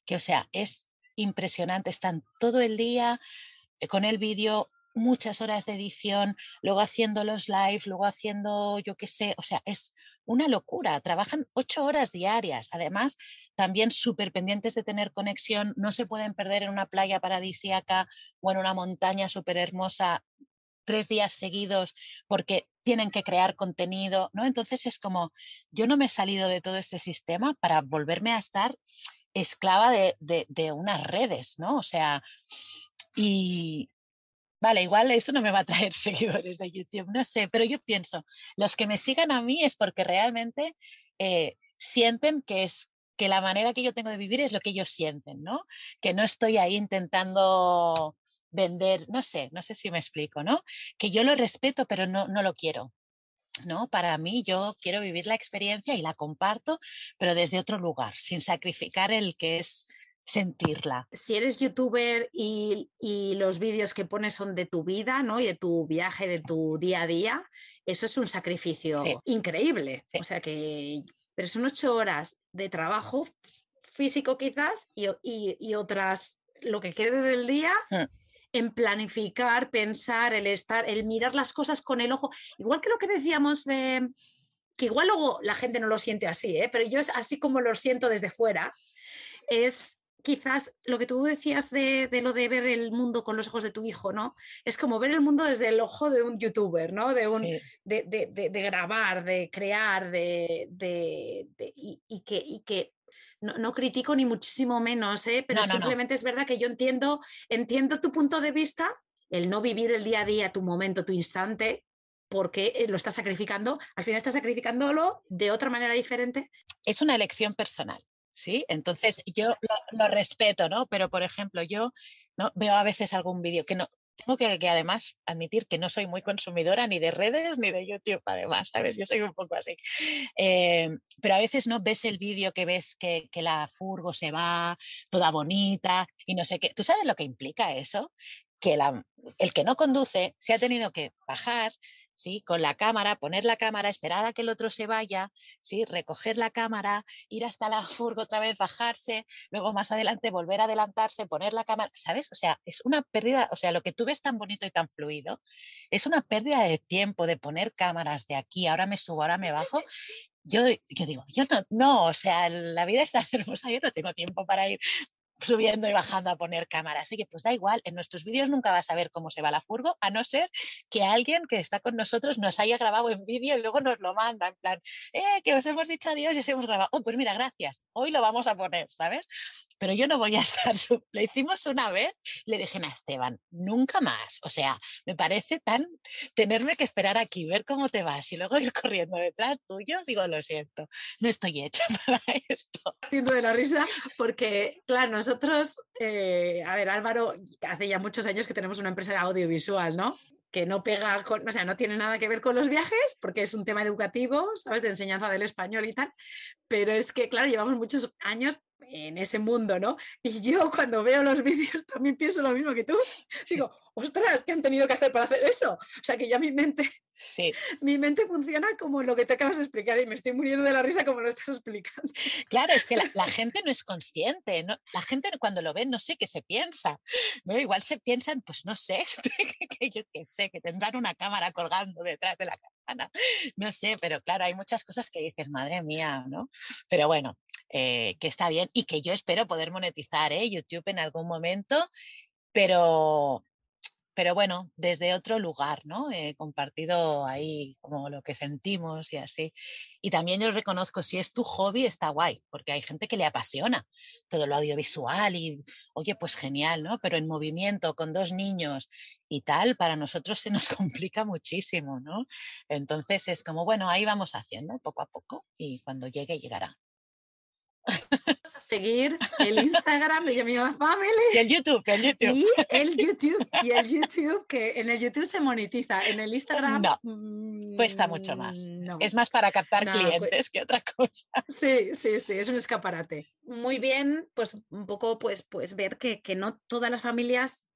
que o sea, es impresionante, están todo el día eh, con el vídeo muchas horas de edición, luego haciendo los live, luego haciendo, yo qué sé, o sea, es una locura. Trabajan ocho horas diarias. Además, también súper pendientes de tener conexión, no se pueden perder en una playa paradisíaca o en una montaña súper hermosa tres días seguidos porque tienen que crear contenido, ¿no? Entonces es como, yo no me he salido de todo ese sistema para volverme a estar esclava de, de unas redes, ¿no? O sea, y, vale, igual eso no me va a traer seguidores de YouTube, no sé, pero yo pienso, los que me sigan a mí es porque realmente eh, sienten que es que la manera que yo tengo de vivir es lo que ellos sienten, ¿no? Que no estoy ahí intentando vender, no sé, no sé si me explico, ¿no? Que yo lo respeto, pero no, no lo quiero. ¿no? Para mí yo quiero vivir la experiencia y la comparto, pero desde otro lugar, sin sacrificar el que es sentirla. Si eres youtuber y, los vídeos que pones son de tu vida, ¿no? Y de tu viaje, de tu día a día, eso es un sacrificio increíble. O sea que, pero son ocho horas de trabajo físico quizás y, otras, lo que quede del día. Mm. en planificar, pensar, el estar, el mirar las cosas con el ojo, igual que lo que decíamos de que igual luego la gente no lo siente así, ¿eh? pero yo es así como lo siento desde fuera, es quizás lo que tú decías de, lo de ver el mundo con los ojos de tu hijo, ¿no? Es como ver el mundo desde el ojo de un youtuber, ¿no? De, un, de, grabar, de crear, de, y, que, y que no, critico ni muchísimo menos, ¿eh? pero simplemente es verdad que yo entiendo, entiendo tu punto de vista, el no vivir el día a día, tu momento, tu instante, porque eh, lo estás sacrificando, al final estás sacrificándolo de otra manera diferente. Es una elección personal. ¿Sí? Entonces yo lo, respeto, ¿no? Pero, por ejemplo, yo ¿no? veo a veces algún vídeo que no, tengo que, además admitir que no soy muy consumidora ni de redes ni de YouTube, además, ¿sabes? Yo soy un poco así. Eh, pero a veces no ves el vídeo que ves que, la furgo se va toda bonita y no sé qué. ¿Tú sabes lo que implica eso? Que la, el que no conduce se ha tenido que bajar, ¿sí? Con la cámara, poner la cámara, esperar a que el otro se vaya, ¿sí? Recoger la cámara, ir hasta la furgo otra vez, bajarse, luego más adelante volver a adelantarse, poner la cámara, ¿sabes? O sea, es una pérdida, o sea, lo que tú ves tan bonito y tan fluido, es una pérdida de tiempo de poner cámaras de aquí, ahora me subo, ahora me bajo. Yo, yo digo, yo no, no, o sea, la vida está hermosa, yo no tengo tiempo para ir subiendo y bajando a poner cámaras. Oye, pues da igual, en nuestros vídeos nunca vas a ver cómo se va la furgo, a no ser que alguien que está con nosotros nos haya grabado en vídeo y luego nos lo manda, en plan, eh, que os hemos dicho adiós y os hemos grabado. Oh, pues mira, gracias, hoy lo vamos a poner, ¿sabes? Pero yo no voy a estar, lo hicimos una vez, le dije a Esteban, nunca más. O sea, me parece tan tenerme que esperar aquí, ver cómo te vas y luego ir corriendo detrás tuyo, digo, lo siento, no estoy hecha para esto. Haciendo de la risa, porque, claro, nosotros, eh, a ver, Álvaro, hace ya muchos años que tenemos una empresa audiovisual, ¿no? que no pega con, o sea, no tiene nada que ver con los viajes, porque es un tema educativo, ¿sabes? De enseñanza del español y tal. Pero es que, claro, llevamos muchos años en ese mundo, ¿no? Y yo cuando veo los vídeos también pienso lo mismo que tú. Digo, ostras, ¿qué han tenido que hacer para hacer eso? O sea que ya mi mente, sí. mi mente funciona como lo que te acabas de explicar y me estoy muriendo de la risa como lo estás explicando. Claro, es que la, gente no es consciente, ¿no? la gente cuando lo ve no sé qué se piensa. ¿no? Igual se piensan, pues no sé, que yo qué sé, que tendrán una cámara colgando detrás de la cámara. No sé, pero claro, hay muchas cosas que dices, madre mía, ¿no? Pero bueno, eh, que está bien y que yo espero poder monetizar ¿eh? YouTube en algún momento, pero, pero bueno, desde otro lugar, ¿no? He compartido ahí como lo que sentimos y así. Y también yo reconozco, si es tu hobby, está guay, porque hay gente que le apasiona todo lo audiovisual y, oye, pues genial, ¿no? Pero en movimiento, con dos niños y tal, para nosotros se nos complica muchísimo, ¿no? Entonces es como, bueno, ahí vamos haciendo poco a poco y cuando llegue, llegará. Vamos a seguir el Instagram de Yamima Family. Y el YouTube, el YouTube. Y el YouTube, y el YouTube, que en el YouTube se monetiza, en el Instagram... No, cuesta mucho más. Mm, es más para captar clientes que otra cosa. Sí, sí, sí, es un escaparate. Muy bien, pues un poco pues, pues ver que, que no todas las familias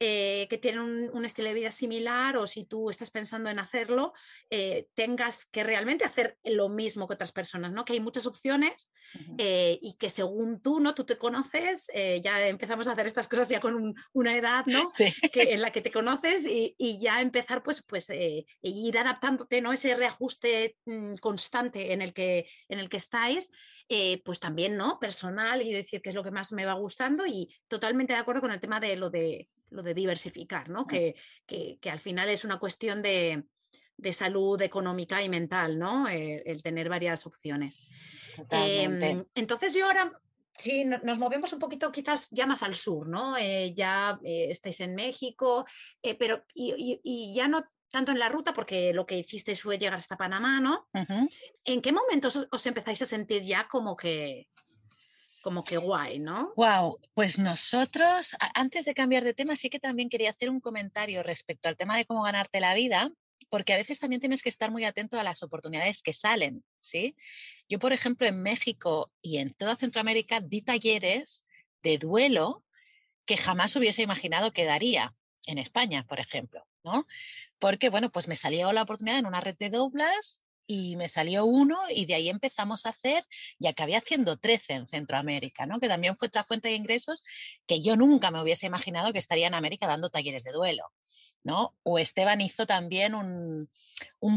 eh, que tienen un, estilo de vida similar o si tú estás pensando en hacerlo, eh, tengas que realmente hacer lo mismo que otras personas, ¿no? Que hay muchas opciones eh, y que según tú, ¿no? Tú te conoces, ya empezamos a hacer estas cosas ya con una edad, ¿no? Que, en la que te conoces y, ya empezar pues, pues ir adaptándote, ¿no? Ese reajuste mm, constante en el que, en el que estáis. pues también, ¿no? Personal y decir qué es lo que más me va gustando y totalmente de acuerdo con el tema de lo de lo de diversificar, ¿no? Que, al final es una cuestión de, salud económica y mental, ¿no? Eh, el tener varias opciones. Em, entonces yo ahora Sí, nos movemos un poquito quizás ya más al sur, ¿no? Eh, ya eh, estáis en México, pero y, ya no tanto en la ruta, porque lo que hicisteis fue llegar hasta Panamá, ¿no? ¿En qué momentos os empezáis a sentir ya como que, como que guay, ¿no? Wow, pues nosotros, antes de cambiar de tema, sí que también quería hacer un comentario respecto al tema de cómo ganarte la vida, porque a veces también tienes que estar muy atento a las oportunidades que salen, ¿sí? Yo, por ejemplo, en México y en toda Centroamérica di talleres de duelo que jamás hubiese imaginado que daría en España, por ejemplo, ¿no? Porque, bueno, pues me salió la oportunidad en una red de doblas y me salió uno y de ahí empezamos a hacer y acabé haciendo 13 en Centroamérica, ¿no? que también fue otra fuente de ingresos que yo nunca me hubiese imaginado que estaría en América dando talleres de duelo. ¿No? O Esteban hizo también un,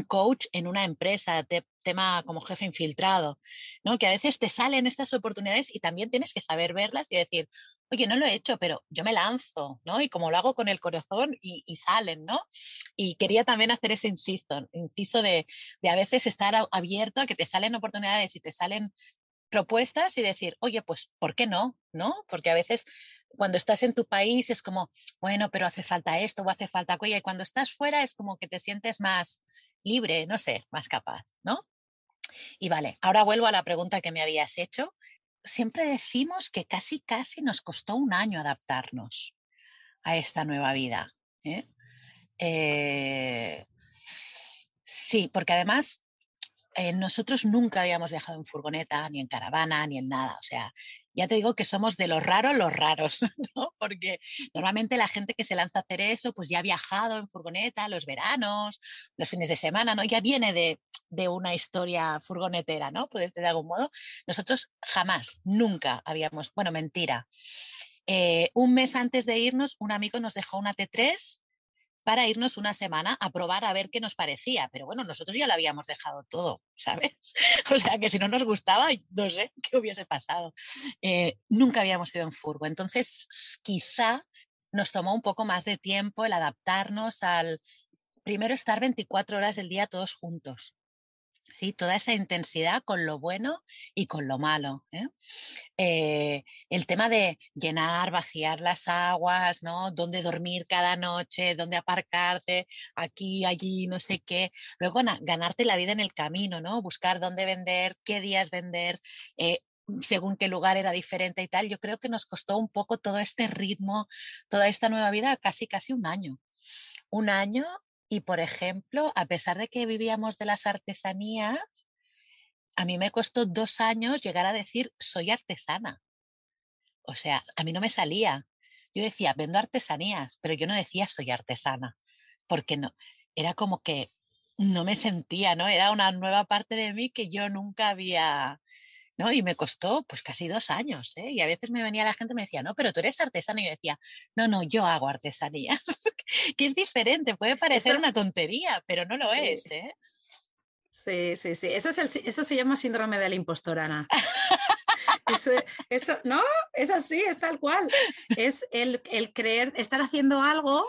coach en una empresa, de tema como jefe infiltrado, ¿no? Que a veces te salen estas oportunidades y también tienes que saber verlas y decir, oye, no lo he hecho, pero yo me lanzo, ¿no? Y como lo hago con el corazón y, salen, ¿no? Y quería también hacer ese inciso, inciso de, de a veces estar abierto a que te salen oportunidades y te salen propuestas y decir, oye, pues, ¿por qué no? ¿No? Porque a veces cuando estás en tu país es como, bueno, pero hace falta esto o hace falta aquello. Y cuando estás fuera es como que te sientes más libre, no sé, más capaz, ¿no? Y vale, ahora vuelvo a la pregunta que me habías hecho. Siempre decimos que casi, casi nos costó un año adaptarnos a esta nueva vida. ¿eh? Eh, sí, porque además eh, nosotros nunca habíamos viajado en furgoneta, ni en caravana, ni en nada. O sea, ya te digo que somos de los raros los raros, ¿no? Porque normalmente la gente que se lanza a hacer eso, pues ya ha viajado en furgoneta los veranos, los fines de semana, ¿no? Ya viene de, una historia furgonetera, ¿no? Puede ser de algún modo. Nosotros jamás, nunca habíamos, bueno, mentira. Eh, un mes antes de irnos, un amigo nos dejó una T3 para irnos una semana a probar a ver qué nos parecía. Pero bueno, nosotros ya lo habíamos dejado todo, ¿sabes? O sea que si no nos gustaba, no sé qué hubiese pasado. Eh, nunca habíamos ido en furgo. Entonces, quizá nos tomó un poco más de tiempo el adaptarnos al, primero, estar 24 horas del día todos juntos. ¿Sí? Toda esa intensidad con lo bueno y con lo malo. ¿eh? Eh, el tema de llenar, vaciar las aguas, ¿no? Dónde dormir cada noche, dónde aparcarte, aquí, allí, no sé qué. Luego ganarte la vida en el camino, ¿no? Buscar dónde vender, qué días vender. Eh, según qué lugar era diferente y tal, yo creo que nos costó un poco todo este ritmo, toda esta nueva vida, casi, casi un año. Un año y, por ejemplo, a pesar de que vivíamos de las artesanías, a mí me costó dos años llegar a decir soy artesana. O sea, a mí no me salía. Yo decía, vendo artesanías, pero yo no decía soy artesana, porque no, era como que no me sentía, ¿no? Era una nueva parte de mí que yo nunca había, ¿no? Y me costó pues casi dos años, ¿eh? Y a veces me venía la gente y me decía, no, pero tú eres artesana. Y yo decía, no, no, yo hago artesanías, que es diferente, puede parecer una tontería, pero no lo es, ¿eh? Sí, sí, sí. Eso, es el, eso se llama síndrome de la impostora, Ana. Eso, no, es así, es tal cual. Es el, el creer, estar haciendo algo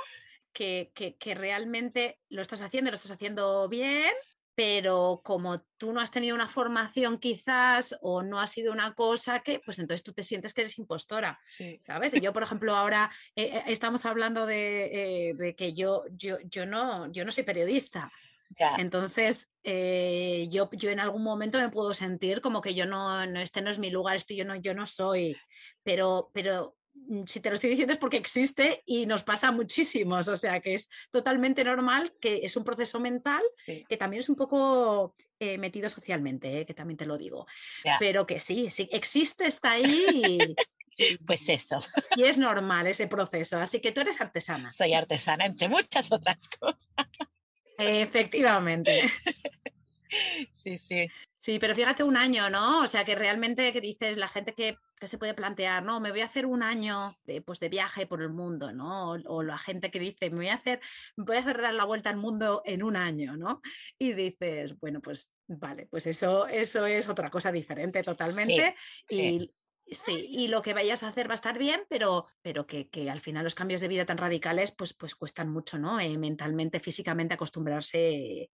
que, que, que, realmente lo estás haciendo, lo estás haciendo bien, pero como tú no has tenido una formación quizás o no ha sido una cosa que, pues entonces tú te sientes que eres impostora, ¿sabes? Y yo, por ejemplo, ahora eh, eh, estamos hablando de, eh, que yo, yo, yo, no, yo no soy periodista. Entonces, yo, yo en algún momento me puedo sentir como que yo no, no, este no es mi lugar, esto yo no, yo no soy, pero, pero si te lo estoy diciendo es porque existe y nos pasa muchísimos, o sea que es totalmente normal, que es un proceso mental que también es un poco eh, metido socialmente, eh, que también te lo digo, pero que sí, sí, existe, está ahí. pues eso. Y es normal ese proceso, así que tú eres artesana. Soy artesana, entre muchas otras cosas. Efectivamente. Sí, sí. Sí, pero fíjate un año, ¿no? O sea, que realmente que dices la gente que, se puede plantear, no, me voy a hacer un año de, pues, de viaje por el mundo, ¿no? O, la gente que dice, me voy a hacer, voy a hacer dar la vuelta al mundo en un año, ¿no? Y dices, bueno, pues vale, pues eso, eso es otra cosa diferente totalmente. y, Sí, y lo que vayas a hacer va a estar bien, pero, pero que, que al final los cambios de vida tan radicales pues, pues cuestan mucho, ¿no? Eh, mentalmente, físicamente acostumbrarse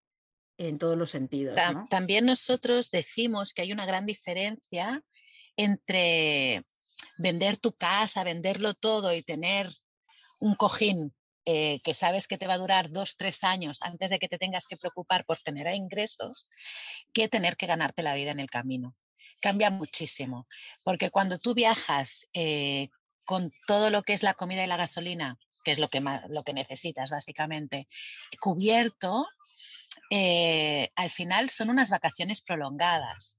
en todos los sentidos. También nosotros decimos que hay una gran diferencia entre vender tu casa, venderlo todo y tener un cojín eh, que sabes que te va a durar dos, tres años antes de que te tengas que preocupar por tener ingresos, que tener que ganarte la vida en el camino. Cambia muchísimo, porque cuando tú viajas eh, con todo lo que es la comida y la gasolina, que es lo que, lo que necesitas básicamente, cubierto, eh, al final son unas vacaciones prolongadas.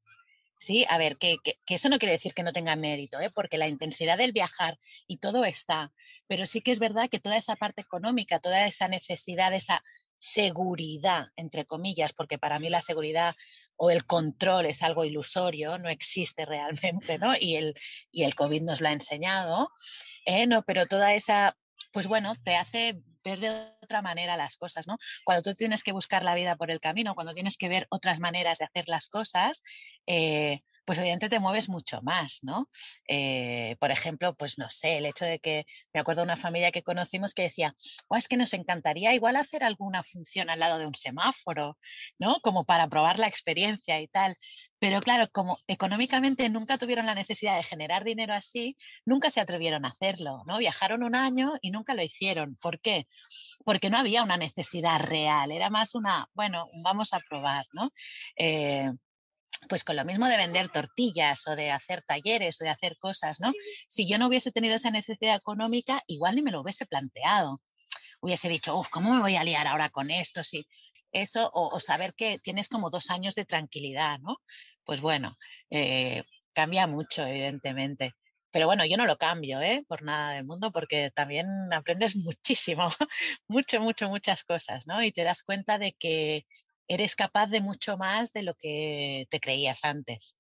Sí, a ver, que, eso no quiere decir que no tenga mérito, ¿eh? porque la intensidad del viajar y todo está, pero sí que es verdad que toda esa parte económica, toda esa necesidad, esa seguridad, entre comillas, porque para mí la seguridad o el control es algo ilusorio, no existe realmente, ¿no? Y el, y el COVID nos lo ha enseñado, ¿eh? no, pero toda esa, pues bueno, te hace ver de otra manera las cosas, ¿no? Cuando tú tienes que buscar la vida por el camino, cuando tienes que ver otras maneras de hacer las cosas, eh, pues obviamente te mueves mucho más, ¿no? Eh, por ejemplo, pues no sé, el hecho de que me acuerdo de una familia que conocimos que decía, oh, es que nos encantaría igual hacer alguna función al lado de un semáforo, ¿no? Como para probar la experiencia y tal. Pero claro, como económicamente nunca tuvieron la necesidad de generar dinero así, nunca se atrevieron a hacerlo, ¿no? Viajaron un año y nunca lo hicieron. ¿Por qué? Porque no había una necesidad real, era más una, bueno, vamos a probar, ¿no? Eh, pues con lo mismo de vender tortillas o de hacer talleres o de hacer cosas, ¿no? Si yo no hubiese tenido esa necesidad económica, igual ni me lo hubiese planteado. Hubiese dicho, uff, ¿cómo me voy a liar ahora con esto? Si eso, o, saber que tienes como dos años de tranquilidad, ¿no? Pues bueno, eh, cambia mucho, evidentemente. Pero bueno, yo no lo cambio, ¿eh? Por nada del mundo, porque también aprendes muchísimo, mucho, mucho, muchas cosas, ¿no? Y te das cuenta de que eres capaz de mucho más de lo que te creías antes,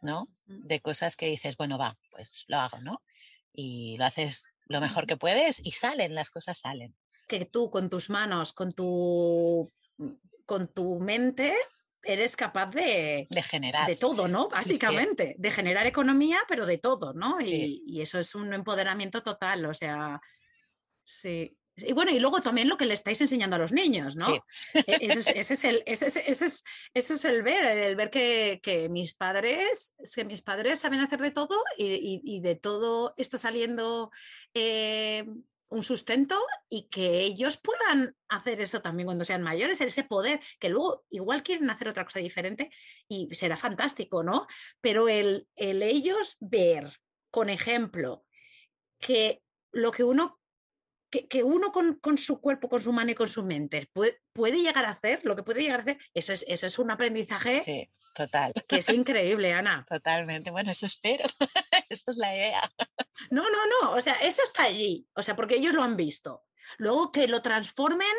¿no? De cosas que dices, bueno, va, pues lo hago, ¿no? Y lo haces lo mejor que puedes y salen, las cosas salen. que tú con tus manos, con tu, con tu mente, eres capaz de, generar. De todo, ¿no? Básicamente, de generar economía, pero de todo, ¿no? Y, eso es un empoderamiento total, o sea, sí. Y bueno, y luego también lo que le estáis enseñando a los niños, ¿no? E, ese, es, el, ese, es, ese, es, el ver, el ver que, que, mis padres, que mis padres saben hacer de todo y, y, de todo está saliendo eh, un sustento y que ellos puedan hacer eso también cuando sean mayores, ese poder, que luego igual quieren hacer otra cosa diferente y será fantástico, ¿no? Pero el, el ellos ver con ejemplo que lo que uno que, uno con, con, su cuerpo, con su mano y con su mente puede, puede, llegar a hacer, lo que puede llegar a hacer, eso es, eso es un aprendizaje sí, total. que es increíble, Ana. Totalmente, bueno, eso espero, esa es la idea. No, no, no, o sea, eso está allí, o sea, porque ellos lo han visto. Luego que lo transformen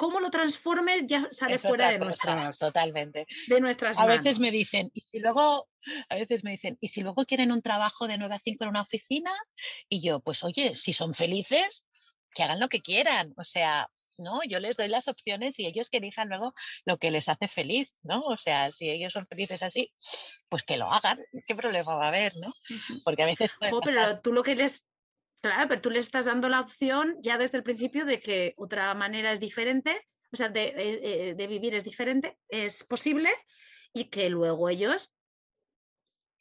cómo lo transformen ya sale fuera de nuestras totalmente de nuestras a veces me dicen y si luego a veces me dicen y si luego quieren un trabajo de 9 a 5 en una oficina y yo pues oye si son felices que hagan lo que quieran, o sea, ¿no? Yo les doy las opciones y ellos que elijan luego lo que les hace feliz, ¿no? O sea, si ellos son felices así, pues que lo hagan, ¿qué problema va a haber, ¿no? Porque a veces... pero tú lo que les... Claro, pero tú les estás dando la opción ya desde el principio de que otra manera es diferente, o sea, de, eh, eh, de vivir es diferente, es posible y que luego ellos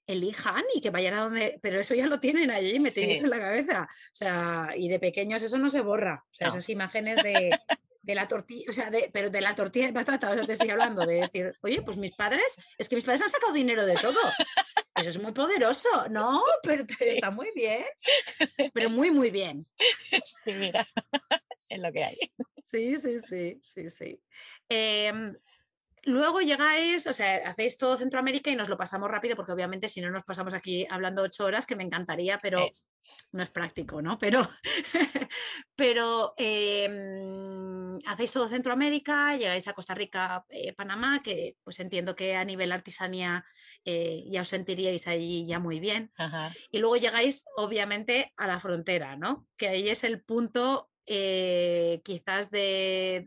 elijan y que vayan a donde, pero eso ya lo tienen allí metido en la cabeza. O sea, y de pequeños eso no se borra. O sea, esas imágenes de, de la tortilla, o sea, de, pero de la tortilla de patata, o sea, te estoy hablando, de decir, oye, pues mis padres, es que mis padres han sacado dinero de todo. Eso es muy poderoso, ¿no? Pero está muy bien. Pero muy, muy bien. Sí, mira, es lo que hay. Sí, sí, sí, sí, sí. Em, Luego llegáis, o sea, hacéis todo Centroamérica y nos lo pasamos rápido porque obviamente si no nos pasamos aquí hablando ocho horas, que me encantaría, pero eh. no es práctico, ¿no? Pero, pero em, hacéis todo Centroamérica, llegáis a Costa Rica, eh, Panamá, que pues entiendo que a nivel artesanía eh, ya os sentiríais ahí ya muy bien. Y luego llegáis obviamente a la frontera, ¿no? Que ahí es el punto eh, quizás de,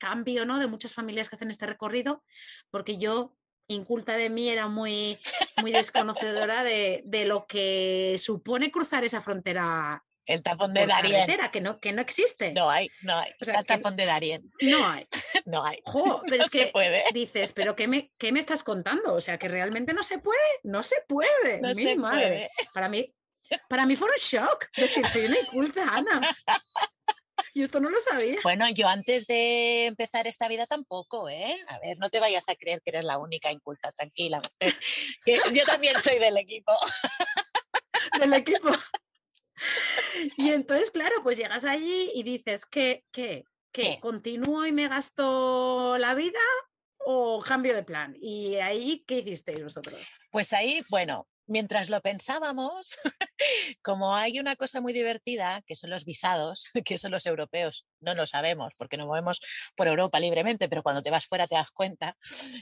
cambio ¿no? de muchas familias que hacen este recorrido, porque yo, inculta de mí, era muy, muy desconocedora de, lo que supone cruzar esa frontera. El tapón de Darien. Que no, que no existe. No hay, no hay. el tapón de Darien. No hay. no hay. pero es que puede. dices, ¿pero qué me, qué me estás contando? O sea, que realmente no se puede. No se puede. Mi madre. Para mí, para mí fue un shock. Decir, soy una inculta, Ana. Y esto no lo sabía. Bueno, yo antes de empezar esta vida tampoco, ¿eh? A ver, no te vayas a creer que eres la única inculta, tranquila. yo también soy del equipo. del equipo. Y entonces, claro, pues llegas allí y dices, ¿qué, qué, qué? ¿Continúo y me gasto la vida o cambio de plan? Y ahí, ¿qué hicisteis vosotros? Pues ahí, bueno, mientras lo pensábamos, como hay una cosa muy divertida, que son los visados, que son los europeos, no lo sabemos porque nos movemos por Europa libremente, pero cuando te vas fuera te das cuenta,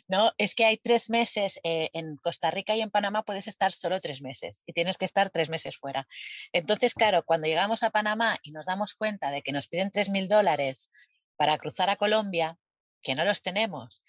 ¿no? Es que hay tres meses eh, en Costa Rica y en Panamá puedes estar solo tres meses y tienes que estar tres meses fuera. Entonces, claro, cuando llegamos a Panamá y nos damos cuenta de que nos piden tres mil dólares para cruzar a Colombia, que no los tenemos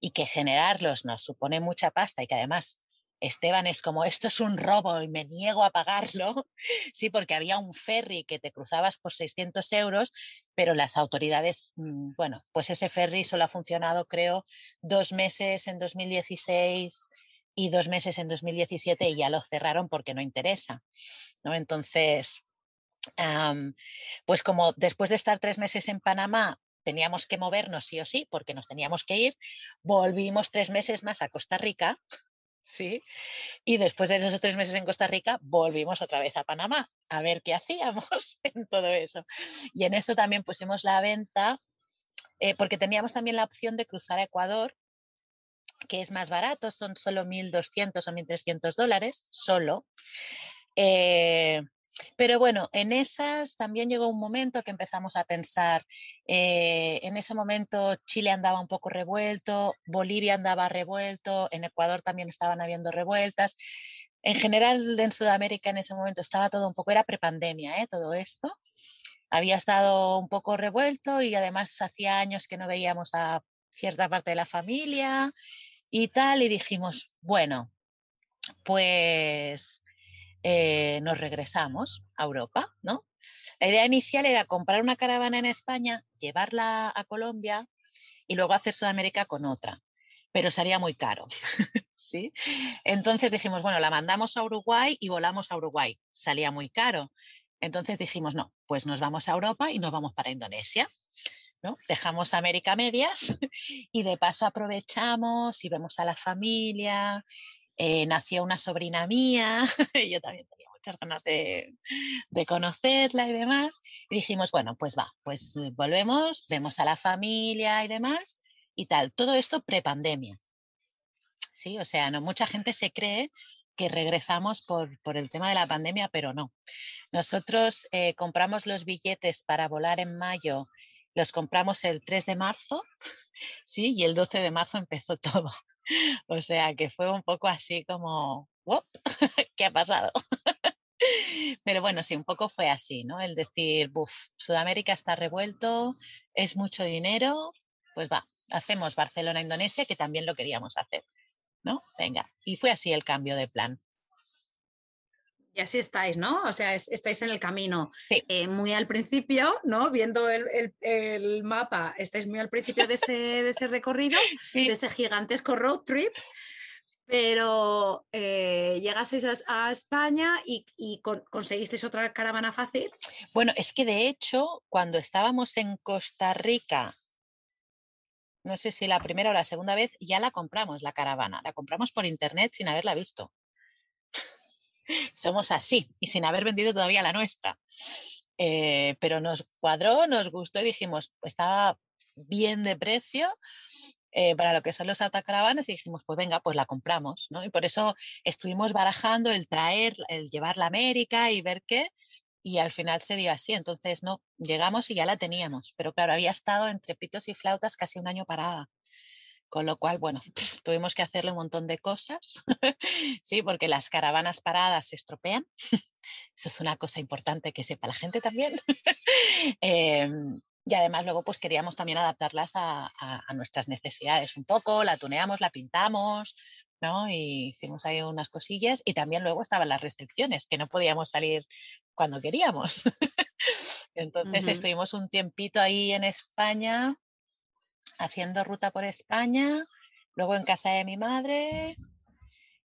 y que generarlos nos supone mucha pasta y que además Esteban es como, esto es un robo y me niego a pagarlo, sí, porque había un ferry que te cruzabas por 600 euros, pero las autoridades, mm, bueno, pues ese ferry solo ha funcionado, creo, dos meses en 2016 y dos meses en 2017 y ya lo cerraron porque no interesa, ¿no? Entonces, pues como después de estar tres meses en Panamá, teníamos que movernos sí o sí, porque nos teníamos que ir, volvimos tres meses más a Costa Rica Sí. Y después de esos tres meses en Costa Rica, volvimos otra vez a Panamá a ver qué hacíamos en todo eso. Y en eso también pusimos la venta, eh, porque teníamos también la opción de cruzar a Ecuador, que es más barato, son solo 1.200 o 1.300 dólares, solo. Eh, pero bueno, en esas también llegó un momento que empezamos a pensar, eh, en ese momento Chile andaba un poco revuelto, Bolivia andaba revuelto, en Ecuador también estaban habiendo revueltas. En general en Sudamérica en ese momento estaba todo un poco, era prepandemia, ¿eh? todo esto. había estado un poco revuelto y además hacía años que no veíamos a cierta parte de la familia y tal, y dijimos, bueno, pues eh, nos regresamos a Europa, ¿no? La idea inicial era comprar una caravana en España, llevarla a Colombia y luego hacer Sudamérica con otra, pero sería muy caro, ¿sí? Entonces dijimos, bueno, la mandamos a Uruguay y volamos a Uruguay, salía muy caro. Entonces dijimos, no, pues nos vamos a Europa y nos vamos para Indonesia. ¿no? Dejamos América medias y de paso aprovechamos y vemos a la familia. Eh, nació una sobrina mía, yo también tenía muchas ganas de, de, conocerla y demás. Y dijimos, bueno, pues va, pues eh, volvemos, vemos a la familia y demás y tal. Todo esto prepandemia. Sí, o sea, no mucha gente se cree que regresamos por, por el tema de la pandemia, pero no. Nosotros eh, compramos los billetes para volar en mayo, los compramos el 3 de marzo, sí, y el 12 de marzo empezó todo. O sea que fue un poco así como, ¿qué ha pasado? Pero bueno, sí, un poco fue así, ¿no? El decir, buf, Sudamérica está revuelto, es mucho dinero, pues va, hacemos Barcelona, Indonesia, que también lo queríamos hacer, ¿no? Venga, y fue así el cambio de plan. Y así estáis, ¿no? O sea, estáis en el camino. Eh, muy al principio, ¿no? Viendo el, mapa, estáis muy al principio de ese, recorrido, de ese gigantesco road trip. Pero eh, llegasteis a, España y, conseguisteis otra caravana fácil. Bueno, es que de hecho, cuando estábamos en Costa Rica, no sé si la primera o la segunda vez, ya la compramos, la caravana. La compramos por internet sin haberla visto somos así y sin haber vendido todavía la nuestra. Eh, pero nos cuadró, nos gustó y dijimos, estaba bien de precio eh, para lo que son los autocaravanas y dijimos, pues venga, pues la compramos, ¿no? Y por eso estuvimos barajando el traer, el llevarla a América y ver qué, y al final se dio así. Entonces, no, llegamos y ya la teníamos, pero claro, había estado entre pitos y flautas casi un año parada. Con lo cual, bueno, tuvimos que hacerle un montón de cosas, sí, porque las caravanas paradas se estropean. Eso es una cosa importante que sepa la gente también. Em, y además luego pues queríamos también adaptarlas a, nuestras necesidades un poco, la tuneamos, la pintamos, ¿no? Y hicimos ahí unas cosillas y también luego estaban las restricciones, que no podíamos salir cuando queríamos. Entonces estuvimos un tiempito ahí en España haciendo ruta por España, luego en casa de mi madre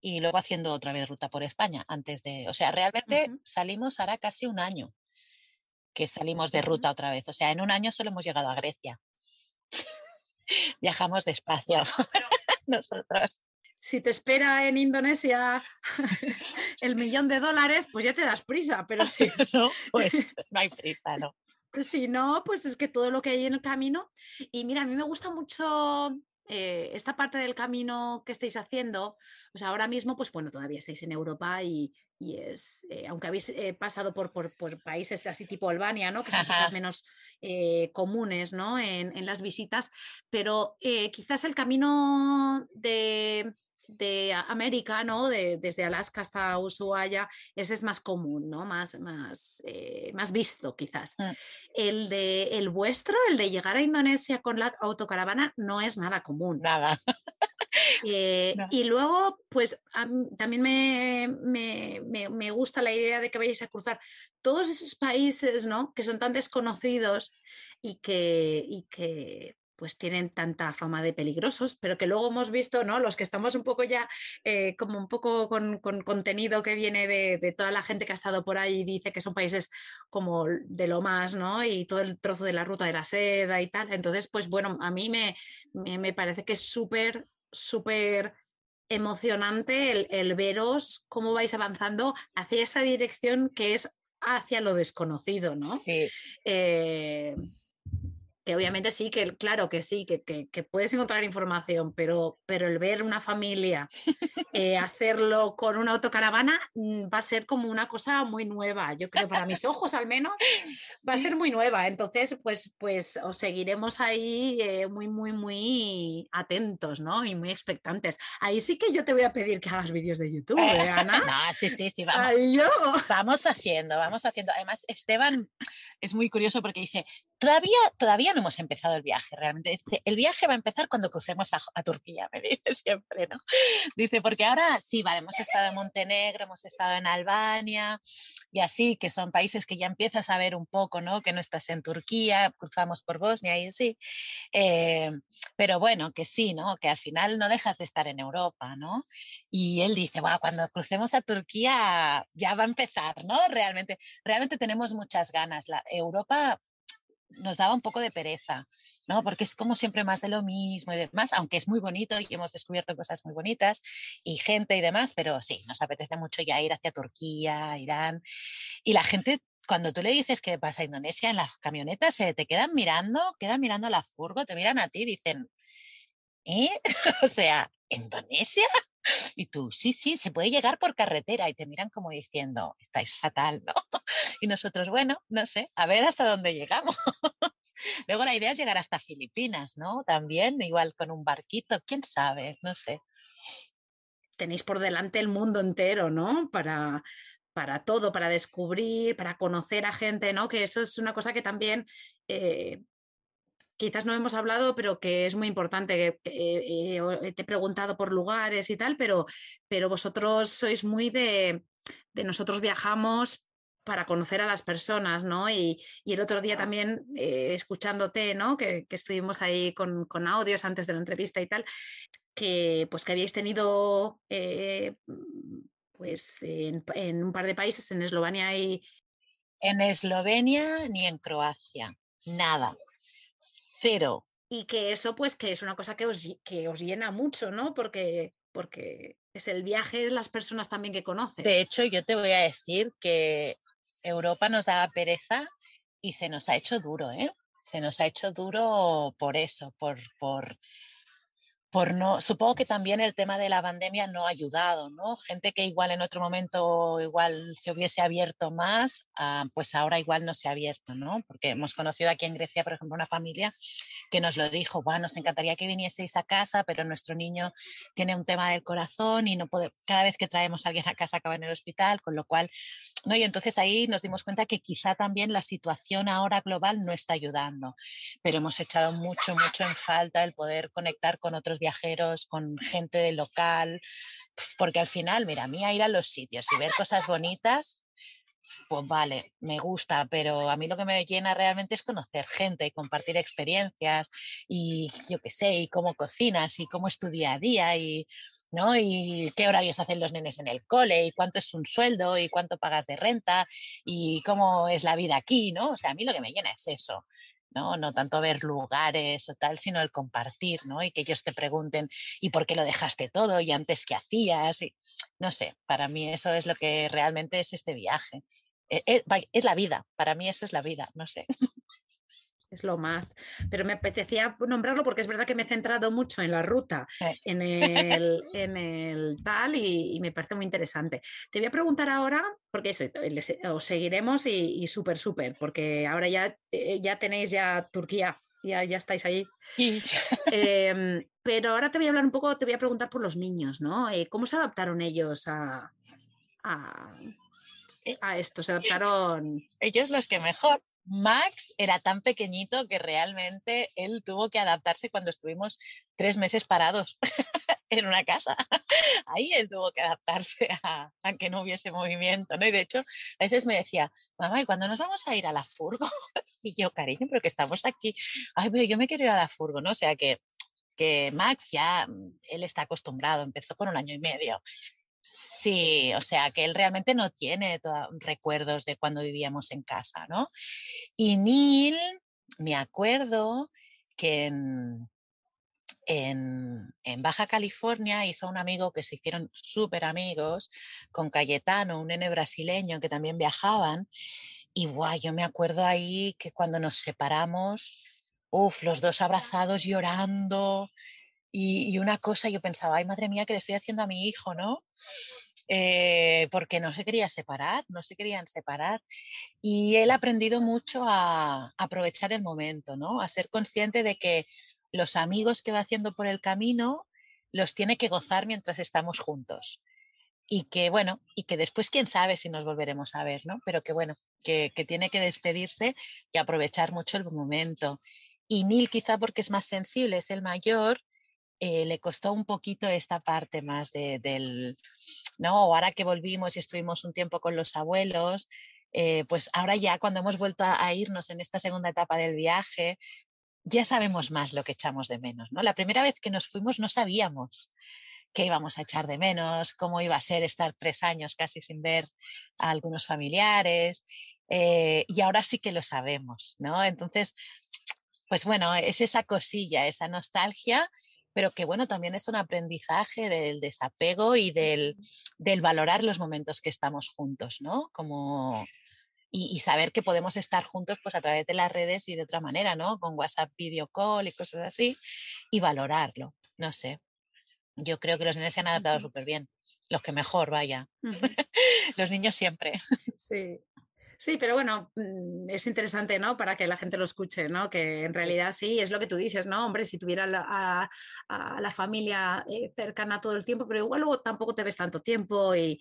y luego haciendo otra vez ruta por España antes de, o sea, realmente salimos ahora casi un año que salimos de ruta otra vez, o sea, en un año solo hemos llegado a Grecia. Viajamos despacio nosotros. Si te espera en Indonesia el millón de dólares, pues ya te das prisa, pero si no, pues no hay prisa, no. Si no, pues es que todo lo que hay en el camino. Y mira, a mí me gusta mucho eh, esta parte del camino que estáis haciendo. O sea, ahora mismo, pues bueno, todavía estáis en Europa y, es, eh, aunque habéis eh, pasado por, por, países así tipo Albania, ¿no? Que son quizás menos comunes, ¿no? En, en, las visitas, pero quizás el camino de de América, ¿no? De, desde Alaska hasta Ushuaia, ese es más común, ¿no? Más, más, eh, más visto quizás. Mm. El de el vuestro, el de llegar a Indonesia con la autocaravana, no es nada común. Nada. Eh, y luego, pues también me, me, me, gusta la idea de que vayáis a cruzar todos esos países, ¿no? Que son tan desconocidos y que, y que pues tienen tanta fama de peligrosos, pero que luego hemos visto, ¿no? Los que estamos un poco ya, eh, como un poco con, contenido que viene de, toda la gente que ha estado por ahí y dice que son países como de lo más, ¿no? Y todo el trozo de la ruta de la seda y tal. Entonces, pues bueno, a mí me, me, parece que es súper, súper emocionante el, el, veros cómo vais avanzando hacia esa dirección que es hacia lo desconocido, ¿no? Sí. Eh, que obviamente sí, que claro que sí, que, que, puedes encontrar información, pero, pero el ver una familia eh, hacerlo con una autocaravana mm, va a ser como una cosa muy nueva, yo creo, para mis ojos al menos, va a ser muy nueva. Entonces, pues, pues os seguiremos ahí eh, muy, muy, muy atentos, ¿no? Y muy expectantes. Ahí sí que yo te voy a pedir que hagas vídeos de YouTube, ¿eh, Ana? sí, sí, sí, vamos, vamos haciendo, vamos haciendo. Además, Esteban es muy curioso porque dice, todavía, todavía no hemos empezado el viaje, realmente. El viaje va a empezar cuando crucemos a, Turquía, me dice siempre, ¿no? Dice, porque ahora sí, vale, hemos estado en Montenegro, hemos estado en Albania y así, que son países que ya empiezas a ver un poco, ¿no? Que no estás en Turquía, cruzamos por Bosnia y así. Eh, pero bueno, que sí, ¿no? Que al final no dejas de estar en Europa, ¿no? Y él dice, cuando crucemos a Turquía ya va a empezar, ¿no? Realmente, realmente tenemos muchas ganas. La Europa nos daba un poco de pereza, ¿no? Porque es como siempre más de lo mismo y demás, aunque es muy bonito y hemos descubierto cosas muy bonitas y gente y demás, pero sí, nos apetece mucho ya ir hacia Turquía, Irán. Y la gente, cuando tú le dices que vas a Indonesia en las camionetas, se te quedan mirando, quedan mirando la furgo, te miran a ti y dicen, ¿eh? o sea, ¿Indonesia? Y tú, sí, sí, se puede llegar por carretera y te miran como diciendo, estáis fatal, ¿no? Y nosotros, bueno, no sé, a ver hasta dónde llegamos. Luego la idea es llegar hasta Filipinas, ¿no? También, igual con un barquito, quién sabe, no sé. Tenéis por delante el mundo entero, ¿no? Para, para todo, para descubrir, para conocer a gente, ¿no? Que eso es una cosa que también eh, quizás no hemos hablado, pero que es muy importante. Eh, eh, te he preguntado por lugares y tal, pero, pero vosotros sois muy de, nosotros viajamos para conocer a las personas, ¿no? Y, el otro día también eh, escuchándote, ¿no? Que, estuvimos ahí con, audios antes de la entrevista y tal, que pues que habíais tenido pues en, en, un par de países, en Eslovenia y... En Eslovenia ni en Croacia, nada cero. Y que eso, pues, que es una cosa que os, que os llena mucho, ¿no? Porque, porque es el viaje, es las personas también que conoces. De hecho, yo te voy a decir que Europa nos daba pereza y se nos ha hecho duro, ¿eh? Se nos ha hecho duro por eso, por, por por no, supongo que también el tema de la pandemia no ha ayudado, ¿no? Gente que igual en otro momento igual se hubiese abierto más, ah, pues ahora igual no se ha abierto, ¿no? Porque hemos conocido aquí en Grecia, por ejemplo, una familia que nos lo dijo, bueno, nos encantaría que vinieseis a casa, pero nuestro niño tiene un tema del corazón y no puede, cada vez que traemos a alguien a casa acaba en el hospital, con lo cual, ¿no? Y entonces ahí nos dimos cuenta que quizá también la situación ahora global no está ayudando, pero hemos echado mucho, mucho en falta el poder conectar con otros viajeros, con gente del local, porque al final, mira, a mí ir a los sitios y ver cosas bonitas, pues vale, me gusta, pero a mí lo que me llena realmente es conocer gente y compartir experiencias y yo qué sé, y cómo cocinas y cómo es tu día a día y, ¿no? y qué horarios hacen los nenes en el cole y cuánto es un sueldo y cuánto pagas de renta y cómo es la vida aquí, ¿no? O sea, a mí lo que me llena es eso. ¿No? No tanto ver lugares o tal, sino el compartir, ¿no? Y que ellos te pregunten, ¿y por qué lo dejaste todo? ¿Y antes qué hacías? Y, no sé, para mí eso es lo que realmente es este viaje. E, e, es la vida, para mí eso es la vida, no sé. Es lo más. Pero me apetecía nombrarlo porque es verdad que me he centrado mucho en la ruta, en, el, en el tal, y, me parece muy interesante. Te voy a preguntar ahora, porque os seguiremos y, súper, súper, porque ahora ya, eh, ya tenéis ya Turquía. Ya, ya estáis ahí. Em, pero ahora te voy a hablar un poco, te voy a preguntar por los niños, ¿no? Eh, ¿Cómo se adaptaron ellos a, a esto, se adaptaron. Ellos los que mejor. Max era tan pequeñito que realmente él tuvo que adaptarse cuando estuvimos tres meses parados en una casa. Ahí él tuvo que adaptarse a, que no hubiese movimiento, ¿no? Y de hecho, a veces me decía, mamá, ¿y cuándo nos vamos a ir a la furgo? Y yo, cariño, pero que estamos aquí. Ay, pero yo me quiero ir a la furgo, ¿no? O sea que que Max ya, mm, él está acostumbrado, empezó con un año y medio Sí, o sea, que él realmente no tiene recuerdos de cuando vivíamos en casa, ¿no? Y Neil, me acuerdo que en, en, Baja California hizo un amigo que se hicieron súper amigos con Cayetano, un nene brasileño que también viajaban. Y guay, yo me acuerdo ahí que cuando nos separamos, uff, los dos abrazados llorando, y, una cosa, yo pensaba, ay, madre mía, que le estoy haciendo a mi hijo, ¿no? Eh, porque no se quería separar, no se querían separar. Y él ha aprendido mucho a, aprovechar el momento, ¿no? A ser consciente de que los amigos que va haciendo por el camino los tiene que gozar mientras estamos juntos. Y que, bueno, y que después quién sabe si nos volveremos a ver, ¿no? Pero que, bueno, que, tiene que despedirse y aprovechar mucho el momento. Y Neil quizá porque es más sensible, es el mayor, eh, le costó un poquito esta parte más de, del, ¿no? Ahora que volvimos y estuvimos un tiempo con los abuelos, eh, pues ahora ya cuando hemos vuelto a, irnos en esta segunda etapa del viaje, ya sabemos más lo que echamos de menos, ¿no? La primera vez que nos fuimos no sabíamos qué íbamos a echar de menos, cómo iba a ser estar tres años casi sin ver a algunos familiares, eh, y ahora sí que lo sabemos, ¿no? Entonces, pues bueno, es esa cosilla, esa nostalgia pero que bueno, también es un aprendizaje del desapego y del, del valorar los momentos que estamos juntos, ¿no? Como, y, saber que podemos estar juntos pues a través de las redes y de otra manera, ¿no? Con WhatsApp, video call y cosas así, y valorarlo, no sé. Yo creo que los niños se han adaptado súper bien, los que mejor, vaya. los niños siempre. Sí, Sí, pero bueno, mm, es interesante, ¿no? Para que la gente lo escuche, ¿no? Que en realidad sí, es lo que tú dices, ¿no? Hombre, si tuviera a, la familia eh, cercana todo el tiempo, pero igual luego tampoco te ves tanto tiempo y,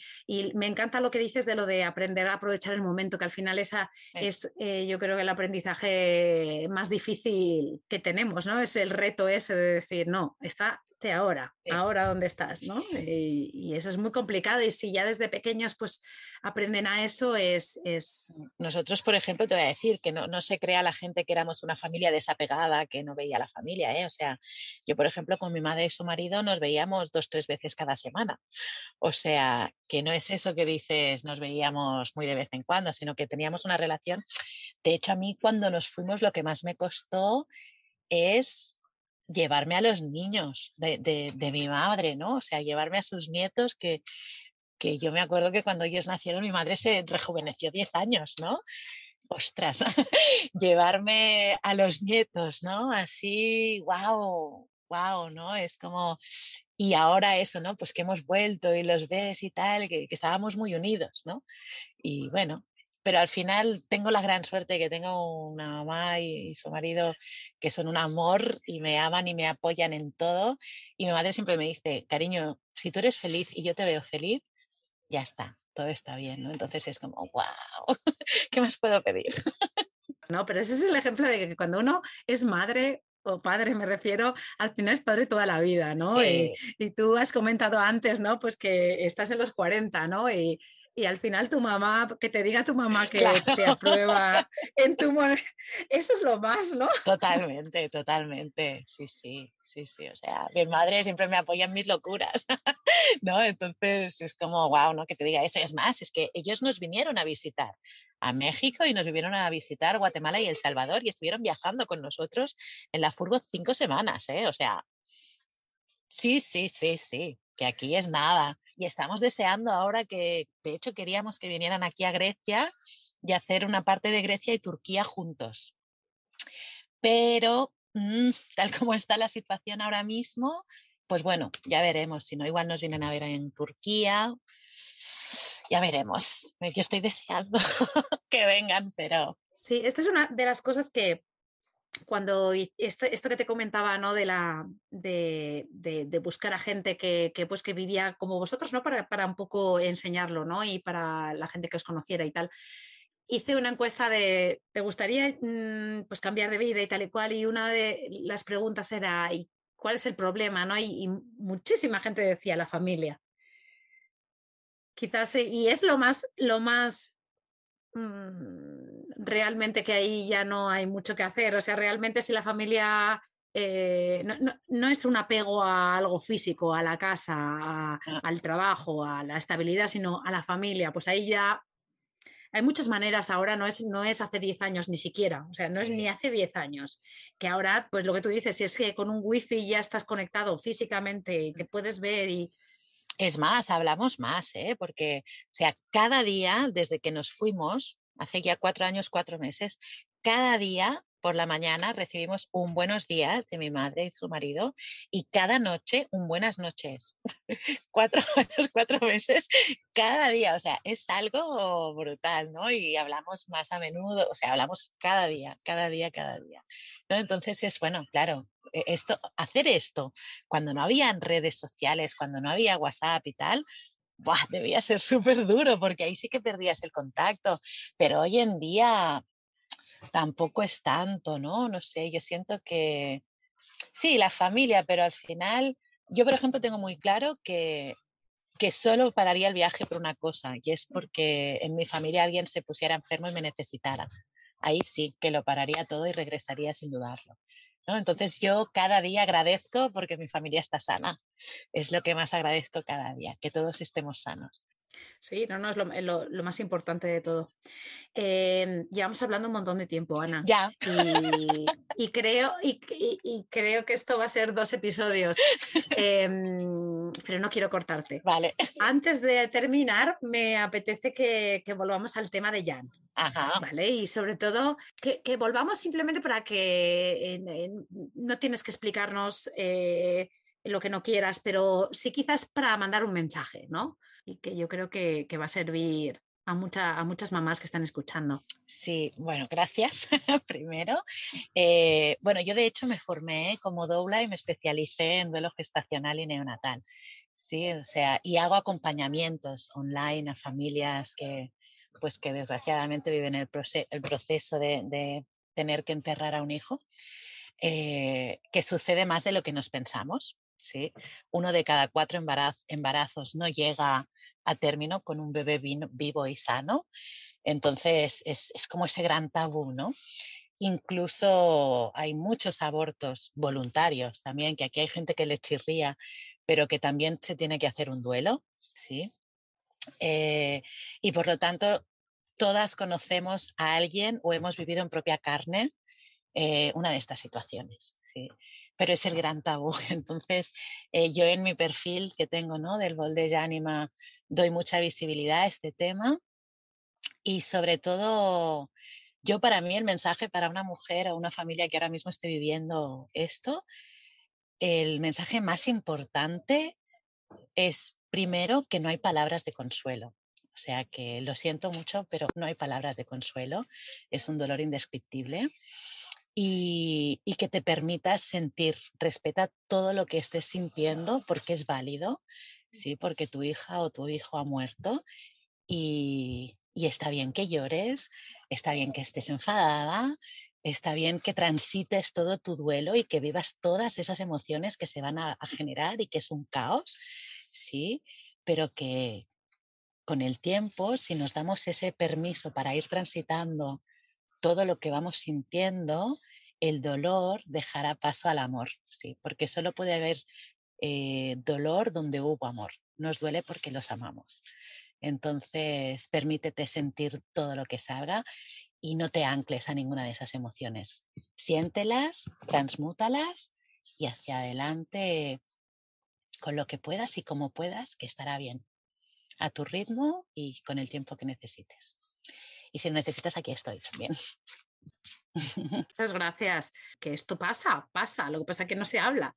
me encanta lo que dices de lo de aprender a aprovechar el momento, que al final esa es, eh, yo creo que el aprendizaje más difícil que tenemos, ¿no? Es el reto ese de decir, no, está ahora, ahora dónde estás, ¿no? Y, eso es muy complicado y si ya desde pequeños pues aprenden a eso es, es... Nosotros, por ejemplo, te voy a decir que no, no, se crea la gente que éramos una familia desapegada, que no veía a la familia, ¿eh? O sea, yo, por ejemplo, con mi madre y su marido nos veíamos dos, tres veces cada semana. O sea, que no es eso que dices, nos veíamos muy de vez en cuando, sino que teníamos una relación. De hecho, a mí cuando nos fuimos lo que más me costó es llevarme a los niños de, mi madre, ¿no? O sea, llevarme a sus nietos que, que yo me acuerdo que cuando ellos nacieron mi madre se rejuveneció 10 años, ¿no? Ostras, llevarme a los nietos, ¿no? Así, wow, wow, ¿no? Es como, y ahora eso, ¿no? Pues que hemos vuelto y los ves y tal, que estábamos muy unidos, ¿no? Y bueno, pero al final tengo la gran suerte de que tengo una mamá y, su marido que son un amor y me aman y me apoyan en todo. Y mi madre siempre me dice, cariño, si tú eres feliz y yo te veo feliz, ya está, todo está bien, ¿no? Entonces es como, wow, ¿qué más puedo pedir? No, pero ese es el ejemplo de que cuando uno es madre, o padre me refiero, al final es padre toda la vida, ¿no? Y, y, tú has comentado antes, ¿no? Pues que estás en los 40, ¿no? Y, y al final tu mamá, que te diga tu mamá que te aprueba en tu eso es lo más, ¿no? Totalmente, totalmente, sí, sí, sí, sí, o sea, mi madre siempre me apoya en mis locuras, ¿no? Entonces es como, wow, ¿no? Que te diga eso, es más, es que ellos nos vinieron a visitar a México y nos vinieron a visitar Guatemala y El Salvador y estuvieron viajando con nosotros en la furgo cinco semanas, ¿eh? O sea, sí, sí, sí, sí, que aquí es nada y estamos deseando ahora que, de hecho, queríamos que vinieran aquí a Grecia y hacer una parte de Grecia y Turquía juntos. Pero mm, tal como está la situación ahora mismo, pues bueno, ya veremos. Si no, igual nos vienen a ver en Turquía. Ya veremos. Yo estoy deseando que vengan, pero... Sí, esta es una de las cosas que cuando esto, esto, que te comentaba, ¿no? De, la, de, de, buscar a gente que, que, pues, que vivía como vosotros, ¿no? Para, para, un poco enseñarlo, ¿no? Y para la gente que os conociera y tal. Hice una encuesta de, ¿te gustaría mm, pues, cambiar de vida y tal y cual? Y una de las preguntas era, ¿y cuál es el problema? ¿no? Y, muchísima gente decía la familia. Quizás, y es lo más, lo más Mm, realmente que ahí ya no hay mucho que hacer. O sea, realmente si la familia eh, no, es un apego a algo físico, a la casa, ah. al trabajo, a la estabilidad, sino a la familia, pues ahí ya hay muchas maneras ahora, no es, no es hace 10 años ni siquiera, o sea, no es ni hace 10 años, que ahora, pues lo que tú dices, si es que con un wifi ya estás conectado físicamente y te puedes ver y es más, hablamos más, ¿eh? porque, o sea, cada día, desde que nos fuimos, hace ya cuatro años, cuatro meses, cada día por la mañana recibimos un buenos días de mi madre y su marido y cada noche un buenas noches. cuatro años, cuatro meses, cada día. O sea, es algo brutal, ¿no? Y hablamos más a menudo, o sea, hablamos cada día, cada día, cada día. ¿no? Entonces es bueno, claro, e, esto, hacer esto cuando no había redes sociales, cuando no había WhatsApp y tal, buah, debía ser súper duro porque ahí sí que perdías el contacto. Pero hoy en día tampoco es tanto, ¿no? No sé, yo siento que sí, la familia, pero al final, yo por ejemplo tengo muy claro que, que solo pararía el viaje por una cosa, y es porque en mi familia alguien se pusiera enfermo y me necesitara. Ahí sí que lo pararía todo y regresaría sin dudarlo. Entonces yo cada día agradezco porque mi familia está sana. Es lo que más agradezco cada día, que todos estemos sanos. Sí, no, no, es lo, más importante de todo. Eh, llevamos hablando un montón de tiempo, Ana. Ya. Y, creo, y, creo que esto va a ser dos episodios, em, pero no quiero cortarte. Vale. Antes de terminar, me apetece que, volvamos al tema de Jan. Ajá. ¿Vale? Y sobre todo que, volvamos simplemente para que no tienes que explicarnos eh, lo que no quieras, pero sí quizás para mandar un mensaje, ¿no? Y que yo creo que, va a servir a, a, muchas mamás que están escuchando. Sí, bueno, gracias primero. Eh, bueno, yo de hecho me formé como doula y me especialicé en duelo gestacional y neonatal. Sí, o sea, y hago acompañamientos online a familias que, pues que desgraciadamente viven el, el proceso de, tener que enterrar a un hijo, eh, que sucede más de lo que nos pensamos. ¿Sí? Uno de cada cuatro embarazos no llega a término con un bebé vivo y sano. Entonces es, como ese gran tabú, ¿no? Incluso hay muchos abortos voluntarios también, que aquí hay gente que le chirría, pero que también se tiene que hacer un duelo, ¿sí? Eh, y por lo tanto, todas conocemos a alguien o hemos vivido en propia carne eh, una de estas situaciones, ¿sí? Pero es el gran tabú. Entonces, eh, yo en mi perfil que tengo ¿no? del de Anima doy mucha visibilidad a este tema y sobre todo, yo para mí el mensaje para una mujer o una familia que ahora mismo esté viviendo esto, el mensaje más importante es primero que no hay palabras de consuelo. O sea que lo siento mucho, pero no hay palabras de consuelo. Es un dolor indescriptible y, que te permitas sentir, respeta todo lo que estés sintiendo porque es válido, ¿sí? porque tu hija o tu hijo ha muerto y, está bien que llores, está bien que estés enfadada, está bien que transites todo tu duelo y que vivas todas esas emociones que se van a, a, generar y que es un caos, sí, pero que con el tiempo, si nos damos ese permiso para ir transitando todo lo que vamos sintiendo, el dolor dejará paso al amor, ¿sí? porque solo puede haber eh, dolor donde hubo amor. Nos duele porque los amamos. Entonces, permítete sentir todo lo que salga y no te ancles a ninguna de esas emociones. Siéntelas, transmútalas y hacia adelante con lo que puedas y como puedas, que estará bien. A tu ritmo y con el tiempo que necesites. Y si necesitas, aquí estoy también. Muchas gracias. Que esto pasa, pasa, lo que pasa es que no se habla.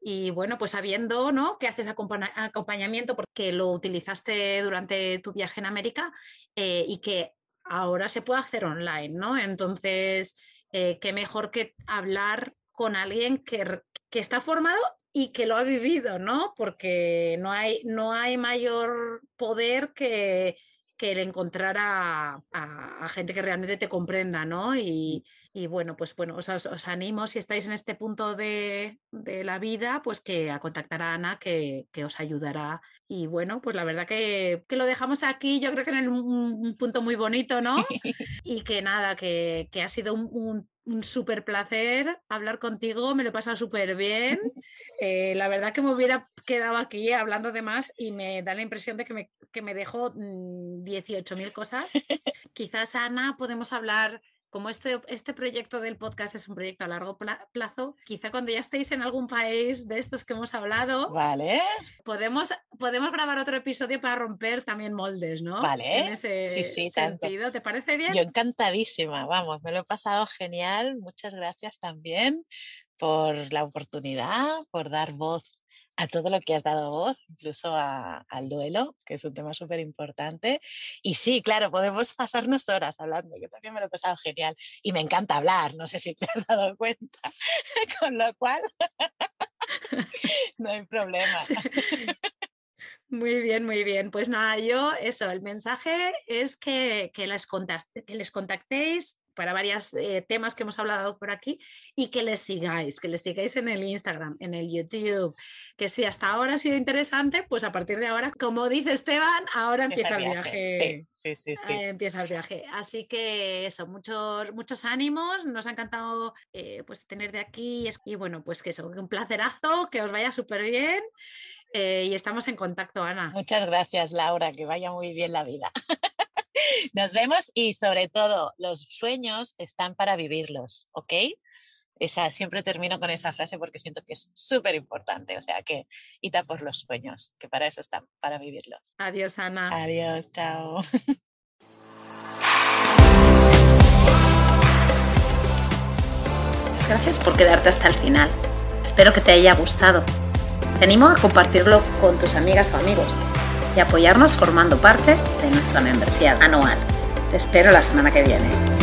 Y bueno, pues sabiendo ¿no? que haces acompañamiento porque lo utilizaste durante tu viaje en América eh, y que ahora se puede hacer online, ¿no? Entonces, eh, qué mejor que hablar con alguien que, que está formado y que lo ha vivido, ¿no? Porque no hay, no hay mayor poder que, que el encontrar a, gente que realmente te comprenda, ¿no? Y, bueno, pues bueno, os, animo si estáis en este punto de, la vida, pues que a contactar a Ana, que, os ayudará. Y bueno, pues la verdad que, lo dejamos aquí, yo creo que en un, punto muy bonito, ¿no? y que nada, que, ha sido un un súper placer hablar contigo, me lo he pasado súper bien. Eh, la verdad que me hubiera quedado aquí hablando de más y me da la impresión de que me, que me dejo 18.000 mm, cosas. Quizás, Ana, podemos hablar como este, este proyecto del podcast es un proyecto a largo plazo, quizá cuando ya estéis en algún país de estos que hemos hablado, vale. podemos, podemos grabar otro episodio para romper también moldes, ¿no? Vale. En ese sí, sí, sentido. ¿Te parece bien? Yo encantadísima, vamos, me lo he pasado genial. Muchas gracias también por la oportunidad, por dar voz a todo lo que has dado voz, incluso al duelo, que es un tema súper importante. Y sí, claro, podemos pasarnos horas hablando, que también me lo he pasado genial. Y me encanta hablar, no sé si te has dado cuenta, con lo cual no hay problema. Muy bien, muy bien. Pues nada, yo eso, el mensaje es que, que les, que les contactéis para varios eh, temas que hemos hablado por aquí y que les sigáis, que les sigáis en el Instagram, en el YouTube, que si hasta ahora ha sido interesante, pues a partir de ahora, como dice Esteban, ahora empieza, el viaje. Sí, sí, sí, empieza el viaje. Así que eso, muchos, muchos ánimos, nos ha encantado eh, pues tener de aquí y bueno, pues que eso, un placerazo, que os vaya súper bien eh, y estamos en contacto, Ana. Muchas gracias, Laura, que vaya muy bien la vida. Nos vemos y sobre todo, los sueños están para vivirlos, ¿ok? Esa, siempre termino con esa frase porque siento que es súper importante. O sea que, ita por los sueños, que para eso están, para vivirlos. Adiós, Ana. Adiós, chao. Gracias por quedarte hasta el final. Espero que te haya gustado. Te animo a compartirlo con tus amigas o amigos y apoyarnos formando parte de nuestra membresía anual. Te espero la semana que viene.